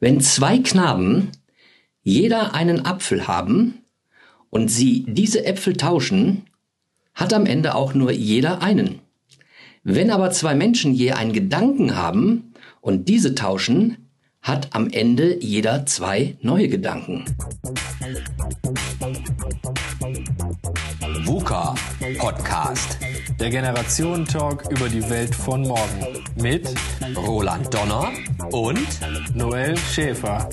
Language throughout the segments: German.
Wenn zwei Knaben jeder einen Apfel haben und sie diese Äpfel tauschen, hat am Ende auch nur jeder einen. Wenn aber zwei Menschen je einen Gedanken haben und diese tauschen, hat am Ende jeder zwei neue Gedanken. VUCA Podcast. Der Generationentalk über die Welt von morgen. Mit Roland Donner und Noel Schäfer.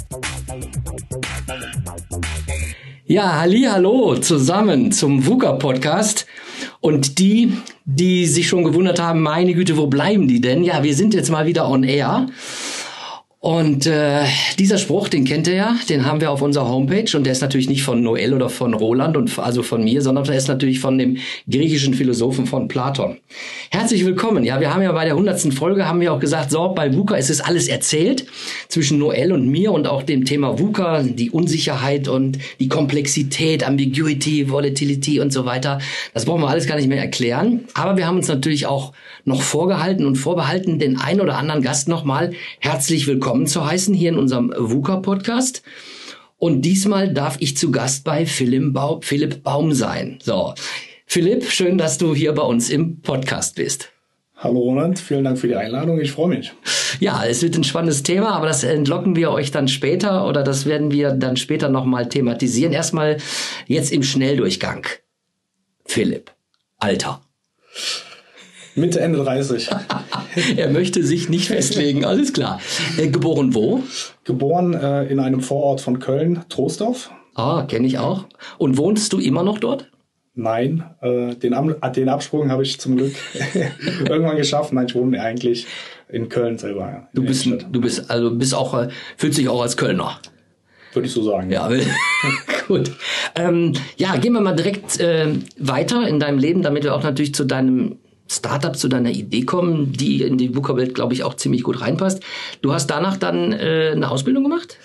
Ja, halli, hallo zusammen zum VUCA Podcast. Und die, die sich schon gewundert haben, meine Güte, wo bleiben die denn? Ja, wir sind jetzt mal wieder on air. Und äh, dieser Spruch, den kennt ihr ja, den haben wir auf unserer Homepage und der ist natürlich nicht von Noel oder von Roland und also von mir, sondern der ist natürlich von dem griechischen Philosophen von Platon. Herzlich willkommen. Ja, wir haben ja bei der hundertsten Folge haben wir auch gesagt, so bei VUCA ist es alles erzählt zwischen Noel und mir und auch dem Thema VUCA, die Unsicherheit und die Komplexität, Ambiguity, Volatility und so weiter. Das brauchen wir alles gar nicht mehr erklären. Aber wir haben uns natürlich auch noch vorgehalten und vorbehalten, den ein oder anderen Gast nochmal herzlich willkommen zu heißen hier in unserem VUCA-Podcast. Und diesmal darf ich zu Gast bei Philipp, Baum, Philipp Baum sein. So, Philipp, schön, dass du hier bei uns im Podcast bist. Hallo Roland, vielen Dank für die Einladung. Ich freue mich. Ja, es wird ein spannendes Thema, aber das entlocken wir euch dann später oder das werden wir dann später nochmal thematisieren. Erstmal jetzt im Schnelldurchgang. Philipp, Alter. Mitte, Ende 30. er möchte sich nicht festlegen, alles klar. Äh, geboren wo? Geboren äh, in einem Vorort von Köln, Troisdorf. Ah, kenne ich auch. Und wohnst du immer noch dort? Nein, äh, den, den Absprung habe ich zum Glück irgendwann geschafft. Nein, ich wohne eigentlich in Köln selber. Ja, du bist, du bist, also bist auch, äh, fühlst dich auch als Kölner. Würde ich so sagen. Ja, gut. Ähm, ja, gehen wir mal direkt äh, weiter in deinem Leben, damit wir auch natürlich zu deinem Startup zu deiner Idee kommen, die in die VUCA-Welt, glaube ich, auch ziemlich gut reinpasst. Du hast danach dann äh, eine Ausbildung gemacht?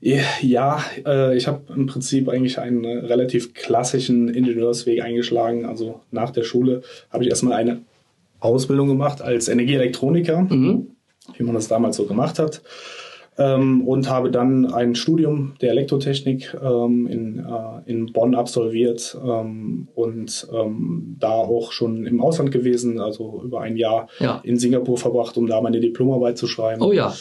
Ja, äh, ich habe im Prinzip eigentlich einen relativ klassischen Ingenieursweg eingeschlagen. Also nach der Schule habe ich erstmal eine Ausbildung gemacht als Energieelektroniker, mhm. wie man das damals so gemacht hat ähm, und habe dann ein Studium der Elektrotechnik ähm, in, äh, in Bonn absolviert ähm, und ähm, da auch schon im Ausland gewesen, also über ein Jahr ja. in Singapur verbracht, um da meine Diplomarbeit zu schreiben. Oh ja.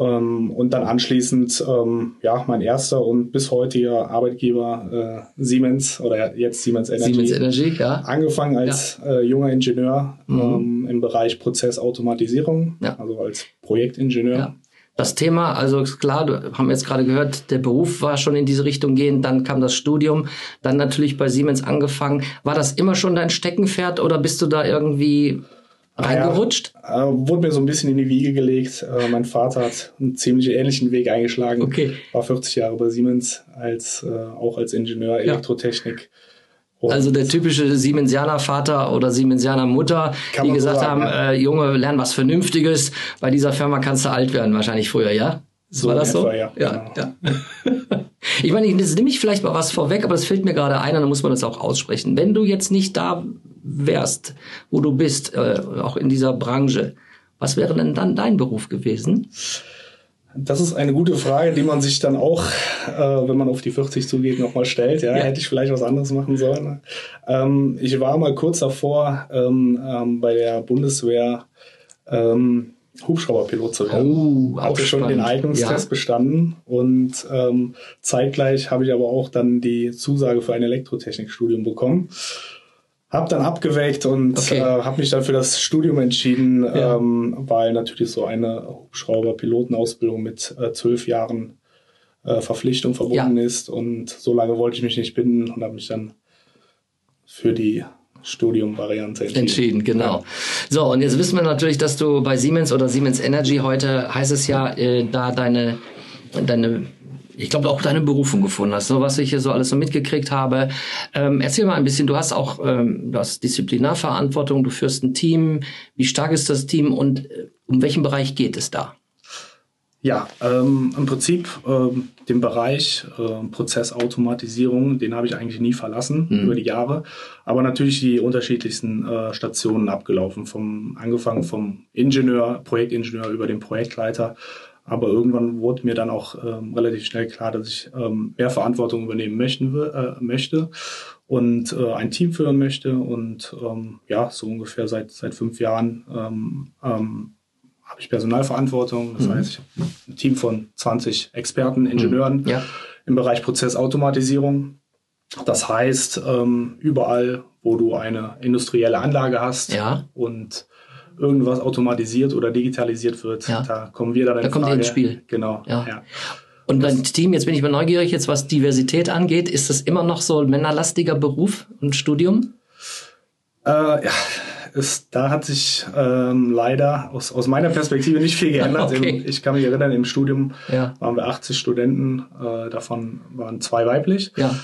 Ähm, und dann anschließend, ähm, ja, mein erster und bis heutiger Arbeitgeber äh, Siemens oder jetzt Siemens Energy. Siemens Energy, ja. Angefangen als ja. äh, junger Ingenieur mhm. im Bereich Prozessautomatisierung, ja. also als Projektingenieur. Das Thema, also ist klar, wir haben jetzt gerade gehört, der Beruf war schon in diese Richtung gehend, dann kam das Studium, dann natürlich bei Siemens angefangen. War das immer schon dein Steckenpferd oder bist du da irgendwie reingerutscht? Ja, äh, wurde mir so ein bisschen in die Wiege gelegt. Äh, mein Vater hat einen ziemlich ähnlichen Weg eingeschlagen. Okay. War 40 Jahre bei Siemens, als, äh, auch als Ingenieur Elektrotechnik. Ja also der typische Siemensianer Vater oder Siemensianer Mutter, die gesagt so haben, ja. äh, Junge, lern was Vernünftiges. Bei dieser Firma kannst du alt werden, wahrscheinlich früher, ja? So War das so? Ja. ja, genau. ja. ich meine, jetzt nehme ich vielleicht mal was vorweg, aber es fällt mir gerade ein und dann muss man das auch aussprechen. Wenn du jetzt nicht da wärst, wo du bist, äh, auch in dieser Branche, was wäre denn dann dein Beruf gewesen? Das ist eine gute Frage, die man sich dann auch, äh, wenn man auf die 40 zugeht, nochmal stellt. Ja, ja, hätte ich vielleicht was anderes machen sollen. Ähm, ich war mal kurz davor ähm, ähm, bei der Bundeswehr ähm, Hubschrauberpilot zu werden. Oh, Hatte schon den Eignungstest ja. bestanden und ähm, zeitgleich habe ich aber auch dann die Zusage für ein Elektrotechnikstudium bekommen. Hab dann abgewägt und okay. äh, habe mich dann für das Studium entschieden, ja. ähm, weil natürlich so eine Hubschrauber-Pilotenausbildung mit äh, zwölf Jahren äh, Verpflichtung verbunden ja. ist. Und so lange wollte ich mich nicht binden und habe mich dann für die Studium-Variante entschieden. Entschieden, genau. Ja. So, und jetzt wissen wir natürlich, dass du bei Siemens oder Siemens Energy heute heißt es ja, äh, da deine, deine ich glaube, auch deine Berufung gefunden hast, so was ich hier so alles so mitgekriegt habe. Ähm, erzähl mal ein bisschen, du hast auch ähm, du hast Disziplinarverantwortung, du führst ein Team. Wie stark ist das Team und äh, um welchen Bereich geht es da? Ja, ähm, im Prinzip ähm, den Bereich äh, Prozessautomatisierung, den habe ich eigentlich nie verlassen mhm. über die Jahre, aber natürlich die unterschiedlichsten äh, Stationen abgelaufen, vom angefangen vom Ingenieur, Projektingenieur über den Projektleiter Aber irgendwann wurde mir dann auch ähm, relativ schnell klar, dass ich ähm, mehr Verantwortung übernehmen möchten, äh, möchte und äh, ein Team führen möchte. Und ähm, ja, so ungefähr seit, seit fünf Jahren ähm, ähm, habe ich Personalverantwortung. Das mhm. heißt, ich habe ein Team von 20 Experten, Ingenieuren mhm. ja. im Bereich Prozessautomatisierung. Das heißt, ähm, überall, wo du eine industrielle Anlage hast ja. und irgendwas automatisiert oder digitalisiert wird, ja. da kommen wir dann in Da kommt ihr ins Spiel. Genau. Ja. ja. Und dein Team, jetzt bin ich mal neugierig, jetzt was Diversität angeht, ist das immer noch so ein männerlastiger Beruf und Studium? Äh, ja, ist, da hat sich ähm, leider aus, aus meiner Perspektive nicht viel geändert. Okay. Ich kann mich erinnern, im Studium ja. waren wir 80 Studenten, äh, davon waren zwei weiblich. Ja.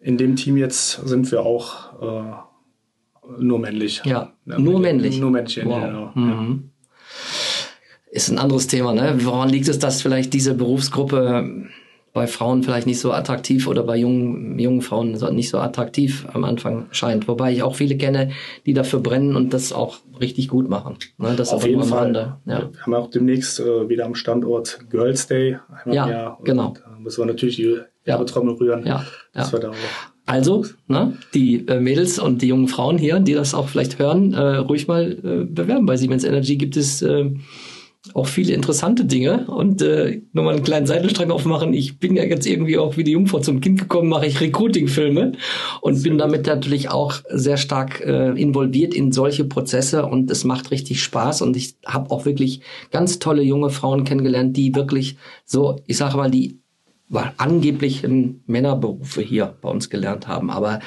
In dem Team jetzt sind wir auch äh, nur männlich. Ja, ja nur männlich. Nur männlich, wow. genau. Mhm. Ist ein anderes Thema, ne? Woran liegt es, dass vielleicht diese Berufsgruppe bei Frauen vielleicht nicht so attraktiv oder bei jungen, jungen Frauen nicht so attraktiv am Anfang scheint. Wobei ich auch viele kenne, die dafür brennen und das auch richtig gut machen. Ne, das Auf jeden Fall. Ja. Wir haben auch demnächst äh, wieder am Standort Girls Day. ja, Jahr. genau. Da müssen wir natürlich die Werbetrommel rühren. Ja, ja. Da also, ne, die äh, Mädels und die jungen Frauen hier, die das auch vielleicht hören, äh, ruhig mal äh, bewerben. Bei Siemens Energy gibt es äh, auch viele interessante Dinge. Und äh, nochmal einen kleinen Seitenstrang aufmachen. Ich bin ja jetzt irgendwie auch wie die Jungfrau zum Kind gekommen, mache ich Recruiting-Filme und bin damit natürlich auch sehr stark äh, involviert in solche Prozesse und es macht richtig Spaß. Und ich habe auch wirklich ganz tolle junge Frauen kennengelernt, die wirklich so, ich sage mal, die angeblichen Männerberufe hier bei uns gelernt haben, aber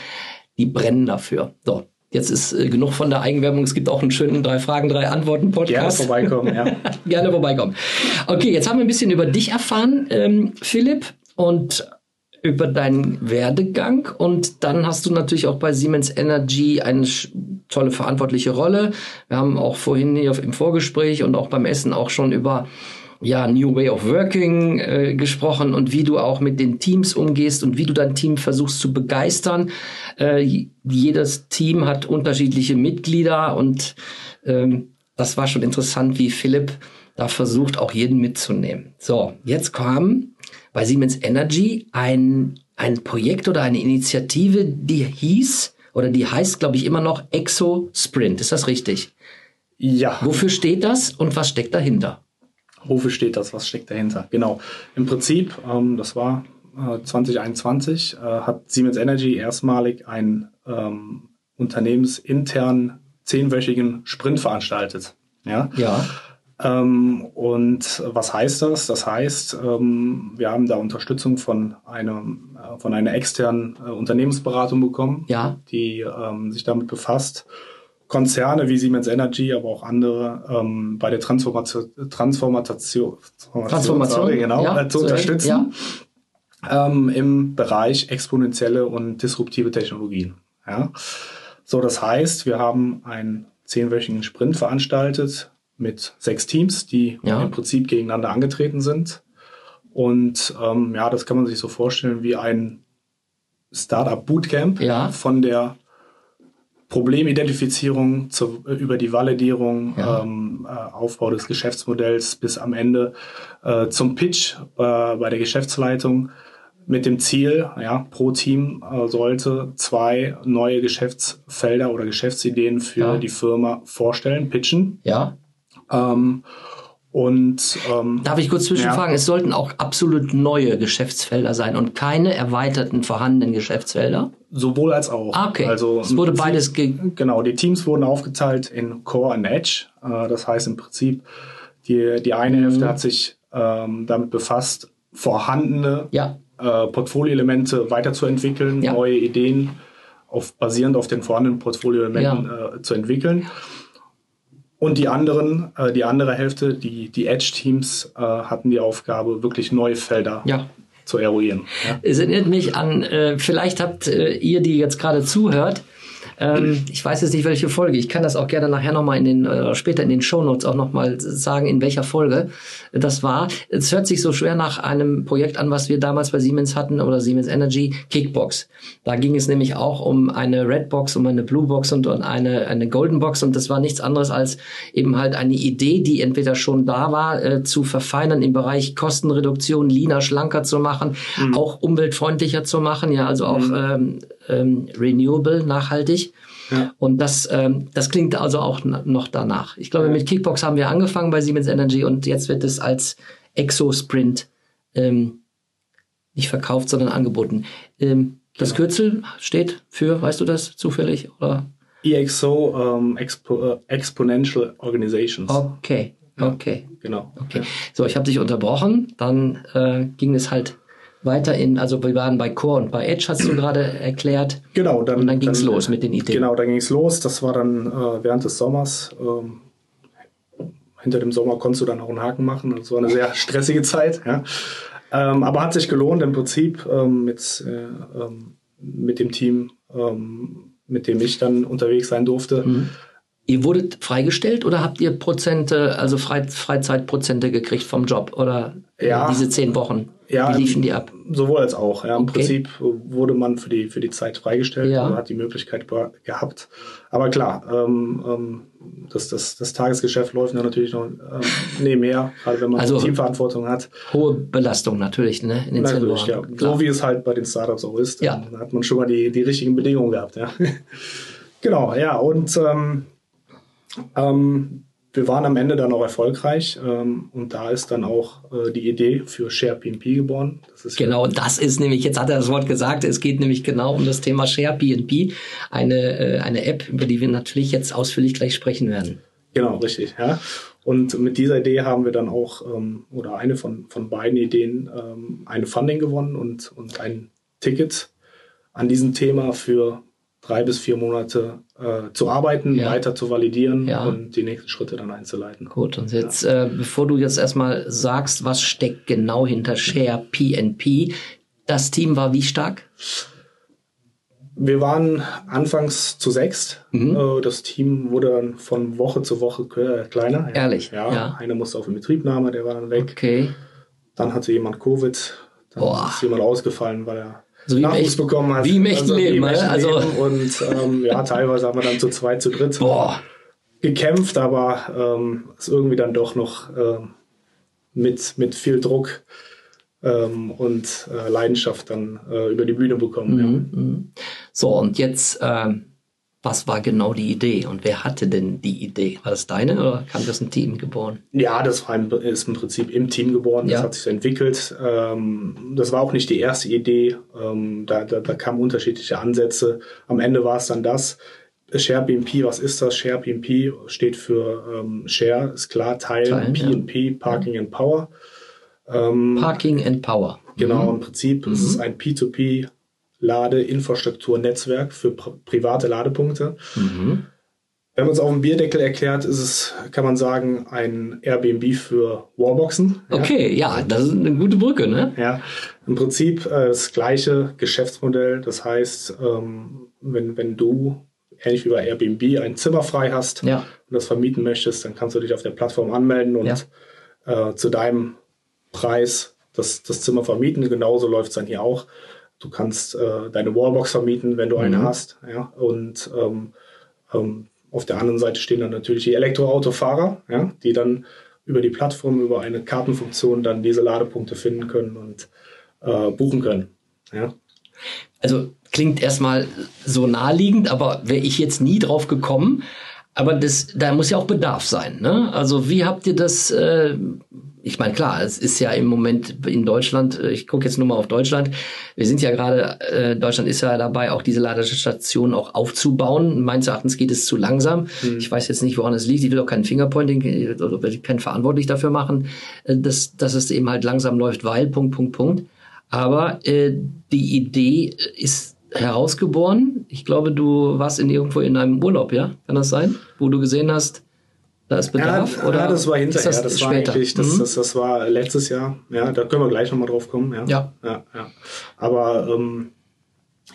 die brennen dafür. So, Jetzt ist äh, genug von der Eigenwerbung. Es gibt auch einen schönen drei Fragen, drei Antworten Podcast. Gerne vorbeikommen, ja. Gerne vorbeikommen. Okay, jetzt haben wir ein bisschen über dich erfahren, ähm, Philipp, und über deinen Werdegang. Und dann hast du natürlich auch bei Siemens Energy eine tolle verantwortliche Rolle. Wir haben auch vorhin hier im Vorgespräch und auch beim Essen auch schon über ja, New Way of Working äh, gesprochen und wie du auch mit den Teams umgehst und wie du dein Team versuchst zu begeistern. Äh, jedes Team hat unterschiedliche Mitglieder und ähm, das war schon interessant, wie Philipp da versucht, auch jeden mitzunehmen. So, jetzt kam bei Siemens Energy ein, ein Projekt oder eine Initiative, die hieß oder die heißt, glaube ich, immer noch Exo Sprint. Ist das richtig? Ja. Wofür steht das und was steckt dahinter? Wofür steht das, was steckt dahinter. Genau. Im Prinzip, ähm, das war äh, 2021, äh, hat Siemens Energy erstmalig einen ähm, unternehmensinternen zehnwöchigen Sprint veranstaltet. Ja. ja. Ähm, und was heißt das? Das heißt, ähm, wir haben da Unterstützung von einem äh, von einer externen äh, Unternehmensberatung bekommen, ja. die ähm, sich damit befasst Konzerne wie Siemens Energy, aber auch andere ähm, bei der Transformation, Transformation, Transformation sorry, genau, ja, äh, zu unterstützen ja. ähm, im Bereich exponentielle und disruptive Technologien. Ja. So, das heißt, wir haben einen zehnwöchigen Sprint veranstaltet mit sechs Teams, die ja. im Prinzip gegeneinander angetreten sind. Und ähm, ja, das kann man sich so vorstellen wie ein Startup Bootcamp ja. von der Problemidentifizierung zu, über die Validierung, ja. ähm, äh, Aufbau des Geschäftsmodells bis am Ende äh, zum Pitch äh, bei der Geschäftsleitung mit dem Ziel, ja, pro Team äh, sollte zwei neue Geschäftsfelder oder Geschäftsideen für ja. die Firma vorstellen, pitchen. Ja. Ähm, und ähm, darf ich kurz zwischenfragen? Ja. Es sollten auch absolut neue Geschäftsfelder sein und keine erweiterten vorhandenen Geschäftsfelder. Sowohl als auch. Ah, okay. Also es wurde beides genau. Die Teams wurden aufgeteilt in Core und Edge. Äh, das heißt im Prinzip die die eine mhm. Hälfte hat sich ähm, damit befasst, vorhandene ja. äh, Portfolioelemente weiterzuentwickeln, ja. neue Ideen auf, basierend auf den vorhandenen Portfolioelementen ja. äh, zu entwickeln. Und die anderen, äh, die andere Hälfte, die, die Edge-Teams, äh, hatten die Aufgabe, wirklich neue Felder ja. Zu eruieren. Ja? Es erinnert mich an, äh, vielleicht habt äh, ihr, die jetzt gerade zuhört, Ähm, ich weiß jetzt nicht, welche Folge. Ich kann das auch gerne nachher nochmal in den, äh, später in den Shownotes auch nochmal sagen, in welcher Folge das war. Es hört sich so schwer nach einem Projekt an, was wir damals bei Siemens hatten oder Siemens Energy, Kickbox. Da ging es nämlich auch um eine Red Box, um eine Blue Box und, und eine, eine Golden Box und das war nichts anderes als eben halt eine Idee, die entweder schon da war, äh, zu verfeinern im Bereich Kostenreduktion, leaner, schlanker zu machen, mhm. auch umweltfreundlicher zu machen, ja, also auch mhm. ähm, ähm, renewable, nachhaltig. Ja. Und das, ähm, das klingt also auch noch danach. Ich glaube, ja. mit Kickbox haben wir angefangen bei Siemens Energy und jetzt wird es als Exosprint ähm, nicht verkauft, sondern angeboten. Ähm, das genau. Kürzel steht für, weißt du das zufällig? Oder? EXO ähm, Expo, uh, Exponential Organizations. Okay, okay. Ja, genau. Okay. So, ich habe dich unterbrochen. Dann äh, ging es halt weiter in, also wir waren bei Core und bei Edge, hast du gerade erklärt. Genau, dann, und dann ging es los mit den Ideen. Genau, dann ging es los. Das war dann äh, während des Sommers. Ähm, hinter dem Sommer konntest du dann auch einen Haken machen. Das war eine sehr stressige Zeit. Ja. Ähm, aber hat sich gelohnt im Prinzip ähm, mit, äh, ähm, mit dem Team, ähm, mit dem ich dann unterwegs sein durfte. Mhm. Ihr wurdet freigestellt oder habt ihr Prozente, also Freizeitprozente gekriegt vom Job oder ja, diese zehn Wochen? Ja, Wie liefen die ab? Sowohl als auch. Ja, Im okay. Prinzip wurde man für die, für die Zeit freigestellt ja. und hat die Möglichkeit gehabt. Aber klar, ähm, ähm, das, das, das Tagesgeschäft läuft natürlich noch ähm, nebenher, gerade wenn man also, Teamverantwortung hat. Hohe Belastung natürlich, ne? In den natürlich, ja. So wie es halt bei den Startups auch ist. Ja. Dann hat man schon mal die, die richtigen Bedingungen gehabt, ja. genau, ja. Und ähm, ähm, wir waren am Ende dann auch erfolgreich ähm, und da ist dann auch äh, die Idee für SharePNP geboren. Das genau, das ist nämlich, jetzt hat er das Wort gesagt, es geht nämlich genau um das Thema SharePNP, eine, äh, eine App, über die wir natürlich jetzt ausführlich gleich sprechen werden. Genau, richtig. Ja. Und mit dieser Idee haben wir dann auch, ähm, oder eine von, von beiden Ideen, ähm, eine Funding gewonnen und, und ein Ticket an diesem Thema für drei bis vier Monate äh, zu arbeiten, ja. weiter zu validieren ja. und die nächsten Schritte dann einzuleiten. Gut, und jetzt, ja. äh, bevor du jetzt erstmal sagst, was steckt genau hinter Share PNP, das Team war wie stark? Wir waren anfangs zu sechst. Mhm. Äh, das Team wurde dann von Woche zu Woche kleiner. Ehrlich? Ja. ja. Einer musste auf Betriebnahme, der war dann weg. Okay. Dann hatte jemand Covid. Dann Boah. ist jemand ausgefallen, weil er so Nachwuchs echt, bekommen hat. Wie im echten also, Leben, im also. Leben. Und ähm, ja, teilweise haben wir dann zu zweit, zu dritt Boah. gekämpft, aber ähm, ist irgendwie dann doch noch äh, mit, mit viel Druck ähm, und äh, Leidenschaft dann äh, über die Bühne bekommen. Mhm. Ja. Mhm. So, und jetzt ähm, was war genau die Idee und wer hatte denn die Idee? War das deine oder kam das ein Team geboren? Ja, das war im, ist im Prinzip im Team geboren. Das ja. hat sich so entwickelt. Ähm, das war auch nicht die erste Idee. Ähm, da, da, da kamen unterschiedliche Ansätze. Am Ende war es dann das. Share BNP, was ist das? Share BNP steht für ähm, Share, ist klar, Teilen, PNP, ja. Parking and Power. Ähm, Parking and Power. Genau, mhm. im Prinzip mhm. ist es ein P2P Ladeinfrastrukturnetzwerk für private Ladepunkte. Mhm. Wenn man es auf dem Bierdeckel erklärt, ist es, kann man sagen, ein Airbnb für Wallboxen. Okay, ja, das ist eine gute Brücke, ne? Ja, im Prinzip äh, das gleiche Geschäftsmodell. Das heißt, ähm, wenn, wenn du ähnlich wie bei Airbnb ein Zimmer frei hast ja. und das vermieten möchtest, dann kannst du dich auf der Plattform anmelden und ja. äh, zu deinem Preis das, das Zimmer vermieten. Genauso läuft es dann hier auch. Du kannst äh, deine Wallbox vermieten, wenn du eine mhm. hast. Ja? Und ähm, ähm, auf der anderen Seite stehen dann natürlich die Elektroautofahrer, ja? die dann über die Plattform, über eine Kartenfunktion dann diese Ladepunkte finden können und äh, buchen können. Ja? Also klingt erstmal so naheliegend, aber wäre ich jetzt nie drauf gekommen. Aber das, da muss ja auch Bedarf sein. Ne? Also wie habt ihr das äh, ich meine, klar, es ist ja im Moment in Deutschland, äh, ich gucke jetzt nur mal auf Deutschland, wir sind ja gerade, äh, Deutschland ist ja dabei, auch diese Ladestationen auch aufzubauen. Meines Erachtens geht es zu langsam. Mhm. Ich weiß jetzt nicht, woran es liegt. Ich will auch kein Fingerpointing äh, oder will keinen verantwortlich dafür machen, äh, dass, dass es eben halt langsam läuft, weil, Punkt, Punkt, Punkt. Aber äh, die Idee ist herausgeboren. Ich glaube, du warst in irgendwo in einem Urlaub, ja? Kann das sein? Wo du gesehen hast, da ist Bedarf? Ja, oder ja, das war hinterher. Das, das war eigentlich, das, mhm. das, das, war letztes Jahr. Ja, da können wir gleich nochmal drauf kommen. Ja. Ja. ja, ja. Aber ähm,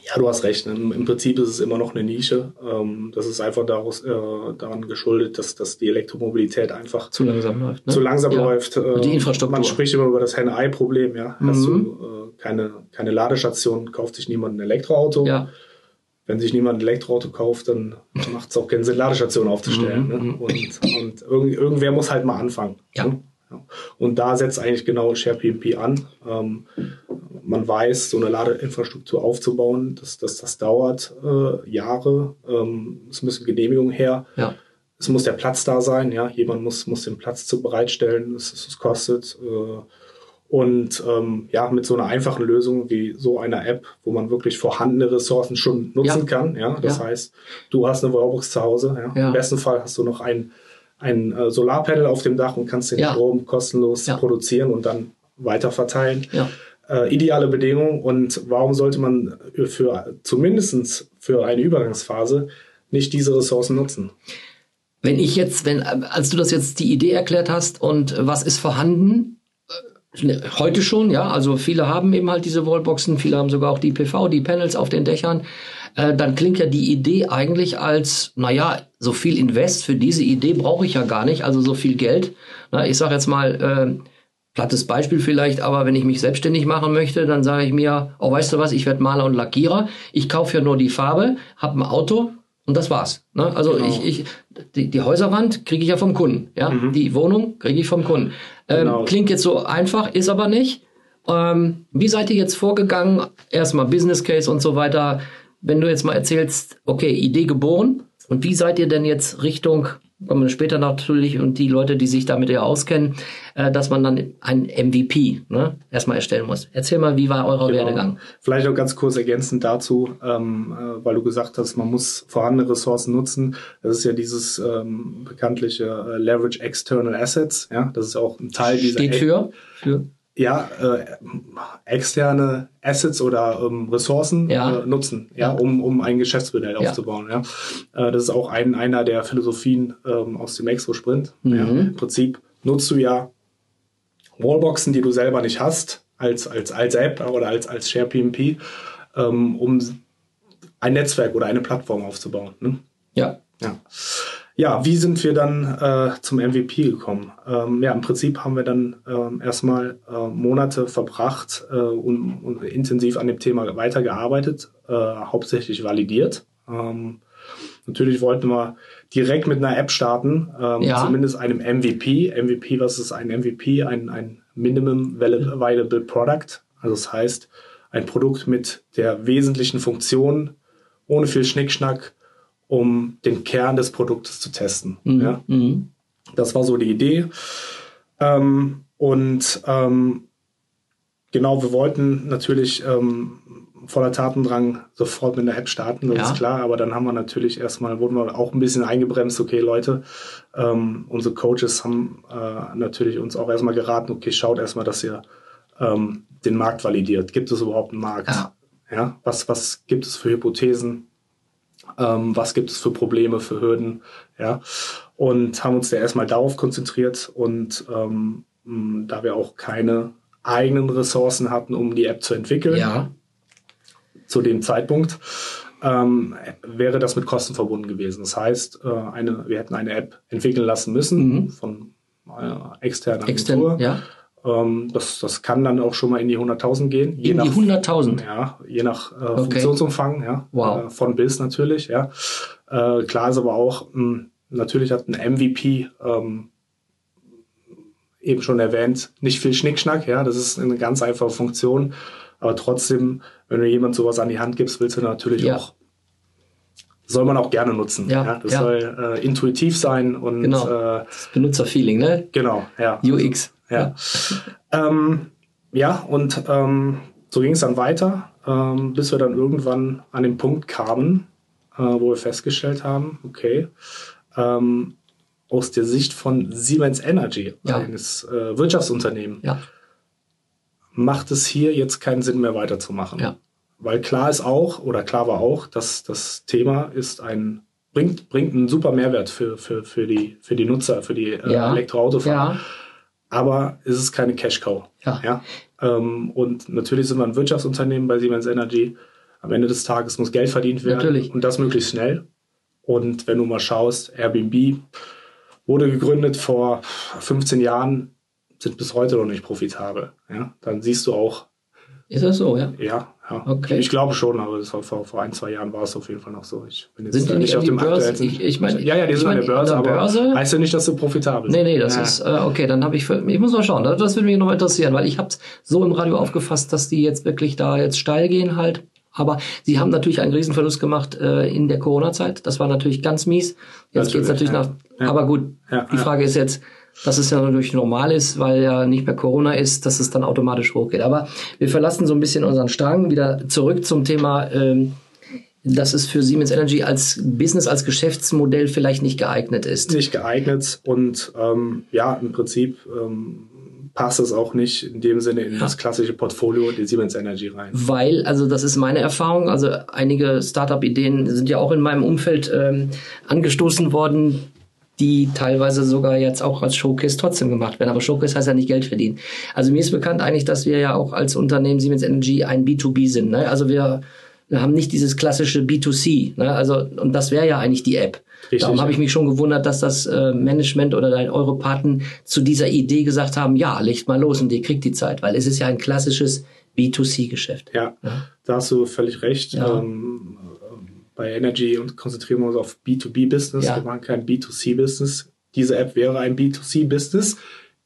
Ja, du hast recht. Im Prinzip ist es immer noch eine Nische. Ähm, das ist einfach daraus, äh, daran geschuldet, dass, dass die Elektromobilität einfach zu langsam läuft. Ne? Zu langsam ja. läuft. Äh, die Infrastruktur. Man spricht immer über das Henne-Ei-Problem. Ja? Mhm. Hast du äh, keine, keine Ladestation, kauft sich niemand ein Elektroauto. Ja. Wenn sich niemand ein Elektroauto kauft, dann macht es auch keinen Sinn, Ladestationen aufzustellen. Mhm. Ne? Mhm. Und, und irgend, irgendwer muss halt mal anfangen. Ja. Ne? Und da setzt eigentlich genau SharePMP an. Ähm, man weiß, so eine Ladeinfrastruktur aufzubauen, das, das, das dauert äh, Jahre. Ähm, es müssen Genehmigungen her. Ja. Es muss der Platz da sein. Ja? Jemand muss, muss den Platz zu bereitstellen. Es, es kostet. Äh, und ähm, ja, mit so einer einfachen Lösung wie so einer App, wo man wirklich vorhandene Ressourcen schon nutzen ja. kann. Ja, das ja. heißt, du hast eine Wallbox zu Hause. Ja? ja? Im besten Fall hast du noch ein, ein äh, Solarpanel auf dem Dach und kannst den Strom kostenlos produzieren und dann weiter verteilen. Ja äh, ideale Bedingungen und warum sollte man für zumindest für eine Übergangsphase nicht diese Ressourcen nutzen? Wenn ich jetzt, wenn, als du das jetzt die Idee erklärt hast und was ist vorhanden, äh, heute schon, ja, also viele haben eben halt diese Wallboxen, viele haben sogar auch die PV, die Panels auf den Dächern, äh, dann klingt ja die Idee eigentlich als, naja, so viel Invest für diese Idee brauche ich ja gar nicht, also so viel Geld. Na, ich sage jetzt mal, äh, Plattes Beispiel vielleicht, aber wenn ich mich selbstständig machen möchte, dann sage ich mir, oh, weißt du was, ich werde Maler und Lackierer, ich kaufe ja nur die Farbe, habe ein Auto und das war's. Ne? Also genau. ich, ich, die, die Häuserwand kriege ich ja vom Kunden, ja, mhm. die Wohnung kriege ich vom Kunden. Ähm, genau. Klingt jetzt so einfach, ist aber nicht. Ähm, wie seid ihr jetzt vorgegangen? Erstmal Business Case und so weiter. Wenn du jetzt mal erzählst, okay, Idee geboren und wie seid ihr denn jetzt Richtung kommen wir später natürlich und die Leute, die sich damit ja auskennen, äh, dass man dann ein MVP ne, erstmal erstellen muss. Erzähl mal, wie war euer genau. Werdegang? Vielleicht auch ganz kurz ergänzend dazu, ähm, äh, weil du gesagt hast, man muss vorhandene Ressourcen nutzen. Das ist ja dieses ähm, bekanntliche äh, Leverage External Assets. Ja, das ist auch ein Teil dieser. Steht für? für? Ja, äh, externe Assets oder ähm, Ressourcen ja. äh, nutzen, ja, um, um ein Geschäftsmodell ja. aufzubauen. Ja. Äh, das ist auch ein, einer der Philosophien ähm, aus dem Expo-Sprint. Mhm. Ja. Im Prinzip nutzt du ja Wallboxen, die du selber nicht hast, als, als, als App oder als, als SharePMP, ähm, um ein Netzwerk oder eine Plattform aufzubauen. Ne? Ja. Ja. Ja, wie sind wir dann äh, zum MVP gekommen? Ähm, ja, im Prinzip haben wir dann ähm, erstmal äh, Monate verbracht äh, und, und, intensiv an dem Thema weitergearbeitet, äh, hauptsächlich validiert. Ähm, natürlich wollten wir direkt mit einer App starten, ähm, ja. zumindest einem MVP. MVP, was ist ein MVP? Ein, ein Minimum Viable Product. Also das heißt, ein Produkt mit der wesentlichen Funktion, ohne viel Schnickschnack, um den Kern des Produktes zu testen. Mhm. Ja? Mhm. Das war so die Idee. Ähm, und ähm, genau, wir wollten natürlich ähm, voller Tatendrang sofort mit der App starten, das ja. ist klar, aber dann haben wir natürlich erstmal, wurden wir auch ein bisschen eingebremst, okay Leute, ähm, unsere Coaches haben äh, natürlich uns auch erstmal geraten, okay, schaut erstmal, dass ihr ähm, den Markt validiert. Gibt es überhaupt einen Markt? Ja. ja. Was, was gibt es für Hypothesen? Ähm, was gibt es für Probleme, für Hürden, ja, und haben uns da erstmal darauf konzentriert und ähm, da wir auch keine eigenen Ressourcen hatten, um die App zu entwickeln, ja. zu dem Zeitpunkt, ähm, wäre das mit Kosten verbunden gewesen. Das heißt, äh, eine, wir hätten eine App entwickeln lassen müssen mhm. von äh, externer Agentur. Extern, ja. Ähm, das, das kann dann auch schon mal in die 100.000 gehen. Je in nach, die 100.000? Ja, je nach äh, okay. Funktionsumfang, ja. Wow. Äh, von bis natürlich, ja. Äh, klar ist aber auch, mh, hm, natürlich hat ein MVP, ähm, eben schon erwähnt, nicht viel Schnickschnack, ja. Das ist eine ganz einfache Funktion. Aber trotzdem, wenn du jemand sowas an die Hand gibst, willst du natürlich ja. auch soll man auch gerne nutzen. Ja, ja das ja. soll äh, intuitiv sein und genau. Äh, Benutzerfeeling, ne? Genau, ja. UX. Ja. ähm, ja, und ähm, so ging es dann weiter, ähm, bis wir dann irgendwann an den Punkt kamen, äh, wo wir festgestellt haben, okay, ähm, aus der Sicht von Siemens Energy, ja. eines äh, Wirtschaftsunternehmens, ja. macht es hier jetzt keinen Sinn mehr weiterzumachen. Ja. Weil klar ist auch, oder klar war auch, dass das Thema ist ein bringt, bringt einen super Mehrwert für, für, für, die, für die Nutzer, für die äh. Elektroautofahrer. Aber es ist keine Cash Cow. Ja. ja? Ähm, und natürlich sind wir ein Wirtschaftsunternehmen bei Siemens Energy. am Ende des Tages muss Geld verdient werden Natürlich. und das möglichst schnell. Und wenn du mal schaust, Airbnb wurde gegründet vor 15 Jahren, sind bis heute noch nicht profitabel. Ja, dann siehst du auch, Ist das so, ja? ja, ja. Okay. Ich glaube schon, aber das war vor, vor ein, zwei Jahren war es auf jeden Fall noch so. Ich bin jetzt Sind die nicht an die Börse? Ich- ich meine- ja, ja, die sind an der Börse, an der aber Börse- heißt ja nicht, dass sie profitabel Nee, sind. nee, das ja. ist, äh, okay, dann habe ich, ich muss mal schauen, das, das würde mich noch interessieren, weil ich habe so im Radio aufgefasst, dass die jetzt wirklich da jetzt steil gehen halt. Aber sie haben natürlich einen Riesenverlust gemacht äh, in der Corona-Zeit. Das war natürlich ganz mies. Jetzt geht's natürlich Natürlich, nach. ja. Aber gut, Ja, die ja. Frage ist jetzt, dass es ja natürlich normal ist, weil ja nicht mehr Corona ist, dass es dann automatisch hochgeht. Aber wir verlassen so ein bisschen unseren Strang wieder zurück zum Thema, ähm, dass es für Siemens Energy als Business, als Geschäftsmodell vielleicht nicht geeignet ist. nicht geeignet und ähm, ja, im Prinzip ähm, passt es auch nicht in dem Sinne in das klassische Portfolio der Siemens Energy rein. Weil, also das ist meine Erfahrung, also einige Startup-Ideen sind ja auch in meinem Umfeld ähm, angestoßen worden, die teilweise sogar jetzt auch als Showcase trotzdem gemacht werden. Aber Showcase heißt ja nicht Geld verdienen. Also mir ist bekannt eigentlich, dass wir ja auch als Unternehmen Siemens Energy ein B2B sind. Ne? Also wir, wir haben nicht dieses klassische B2C. Ne? Also, und das wäre ja eigentlich die App. Richtig, Darum habe ja. ich mich schon gewundert, dass das äh, Management oder dein eure Paten zu dieser Idee gesagt haben, ja, legt mal los und ihr kriegt die Zeit, weil es ist ja ein klassisches B2C-Geschäft. Ja, da hast du völlig recht. Ja. Ähm, bei Energy und konzentrieren wir uns auf B2B-Business. Ja. Wir machen kein B2C-Business. Diese App wäre ein B2C-Business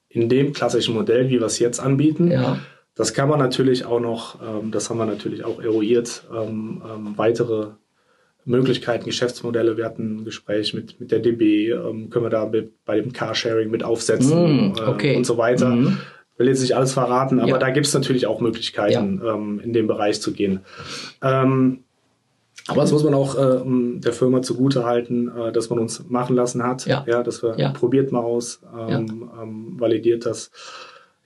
in dem klassischen Modell, wie wir es jetzt anbieten. Ja. Das kann man natürlich auch noch, ähm, das haben wir natürlich auch eruiert, ähm, ähm, weitere Möglichkeiten, Geschäftsmodelle. Wir hatten ein Gespräch mit, mit der DB, ähm, können wir da mit, bei dem Carsharing mit aufsetzen Mm, okay. äh, und so weiter. Mhm. Will jetzt nicht alles verraten, aber Ja. da gibt es natürlich auch Möglichkeiten, ähm, in dem Bereich zu gehen. Ähm, aber das muss man auch äh, der Firma zugute halten, äh, dass man uns machen lassen hat. Ja. dass wir Ja. probiert mal aus, ähm, ähm, validiert das.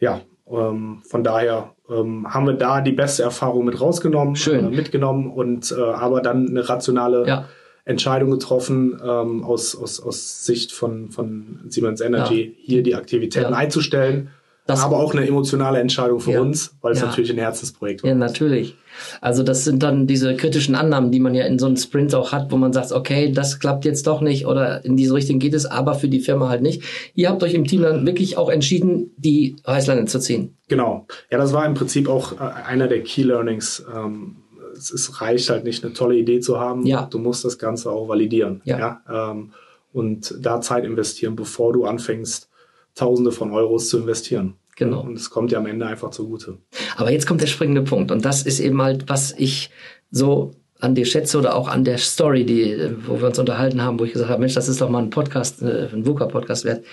Ja, ähm, von daher ähm, haben wir da die beste Erfahrung mit rausgenommen, Schön. Äh, mitgenommen und äh, aber dann eine rationale Ja. Entscheidung getroffen, ähm, aus, aus, aus Sicht von, von Siemens Energy, hier die Aktivitäten Ja. einzustellen. Das- aber auch eine emotionale Entscheidung für Ja. uns, weil es Ja. natürlich ein Herzensprojekt war. Ja, natürlich. Also das sind dann diese kritischen Annahmen, die man ja in so einem Sprint auch hat, wo man sagt, okay, das klappt jetzt doch nicht oder in diese Richtung geht es, aber für die Firma halt nicht. Ihr habt euch im Team dann wirklich auch entschieden, die Reißleine zu ziehen. Genau. Ja, das war im Prinzip auch äh, einer der Key Learnings. Ähm, es, es reicht halt nicht, eine tolle Idee zu haben. Ja. Du musst das Ganze auch validieren. Ja. Ähm, und da Zeit investieren, bevor du anfängst, Tausende von Euros zu investieren. Genau. Und es kommt dir am Ende einfach zugute. Aber jetzt kommt der springende Punkt und das ist eben halt, was ich so an dir schätze oder auch an der Story, die, wo wir uns unterhalten haben, wo ich gesagt habe, Mensch, das ist doch mal ein Podcast, äh, ein VUCA-Podcast wert.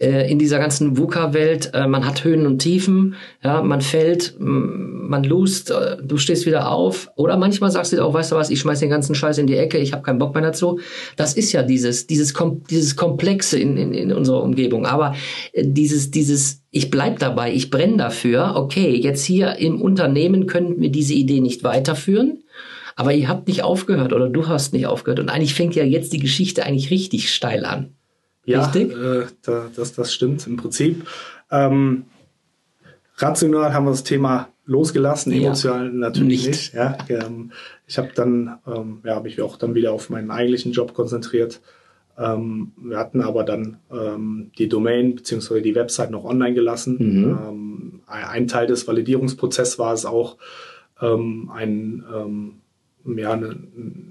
Äh, In dieser ganzen VUCA-Welt, äh, man hat Höhen und Tiefen, ja, man fällt, man lust, äh, du stehst wieder auf. Oder manchmal sagst du auch, weißt du was, ich schmeiß den ganzen Scheiß in die Ecke, ich habe keinen Bock mehr dazu. Das ist ja dieses, dieses, dieses Komplexe in, in, in unserer Umgebung. Aber dieses, dieses, ich bleib dabei, ich brenne dafür, okay, jetzt hier im Unternehmen können wir diese Idee nicht weiterführen. Aber ihr habt nicht aufgehört oder du hast nicht aufgehört. Und eigentlich fängt ja jetzt die Geschichte eigentlich richtig steil an. Ja, Richtig? Äh, da, das, das stimmt im Prinzip. Ähm, rational haben wir das Thema losgelassen, Ja. emotional natürlich Nicht. nicht. ja, ähm, ich habe dann, ähm, ja, habe mich auch dann wieder auf meinen eigentlichen Job konzentriert. Ähm, wir hatten aber dann ähm, die Domain bzw. die Website noch online gelassen. Mhm. Ähm, ein, Teil des Validierungsprozesses war es auch, ähm, ein, ähm, ja, eine,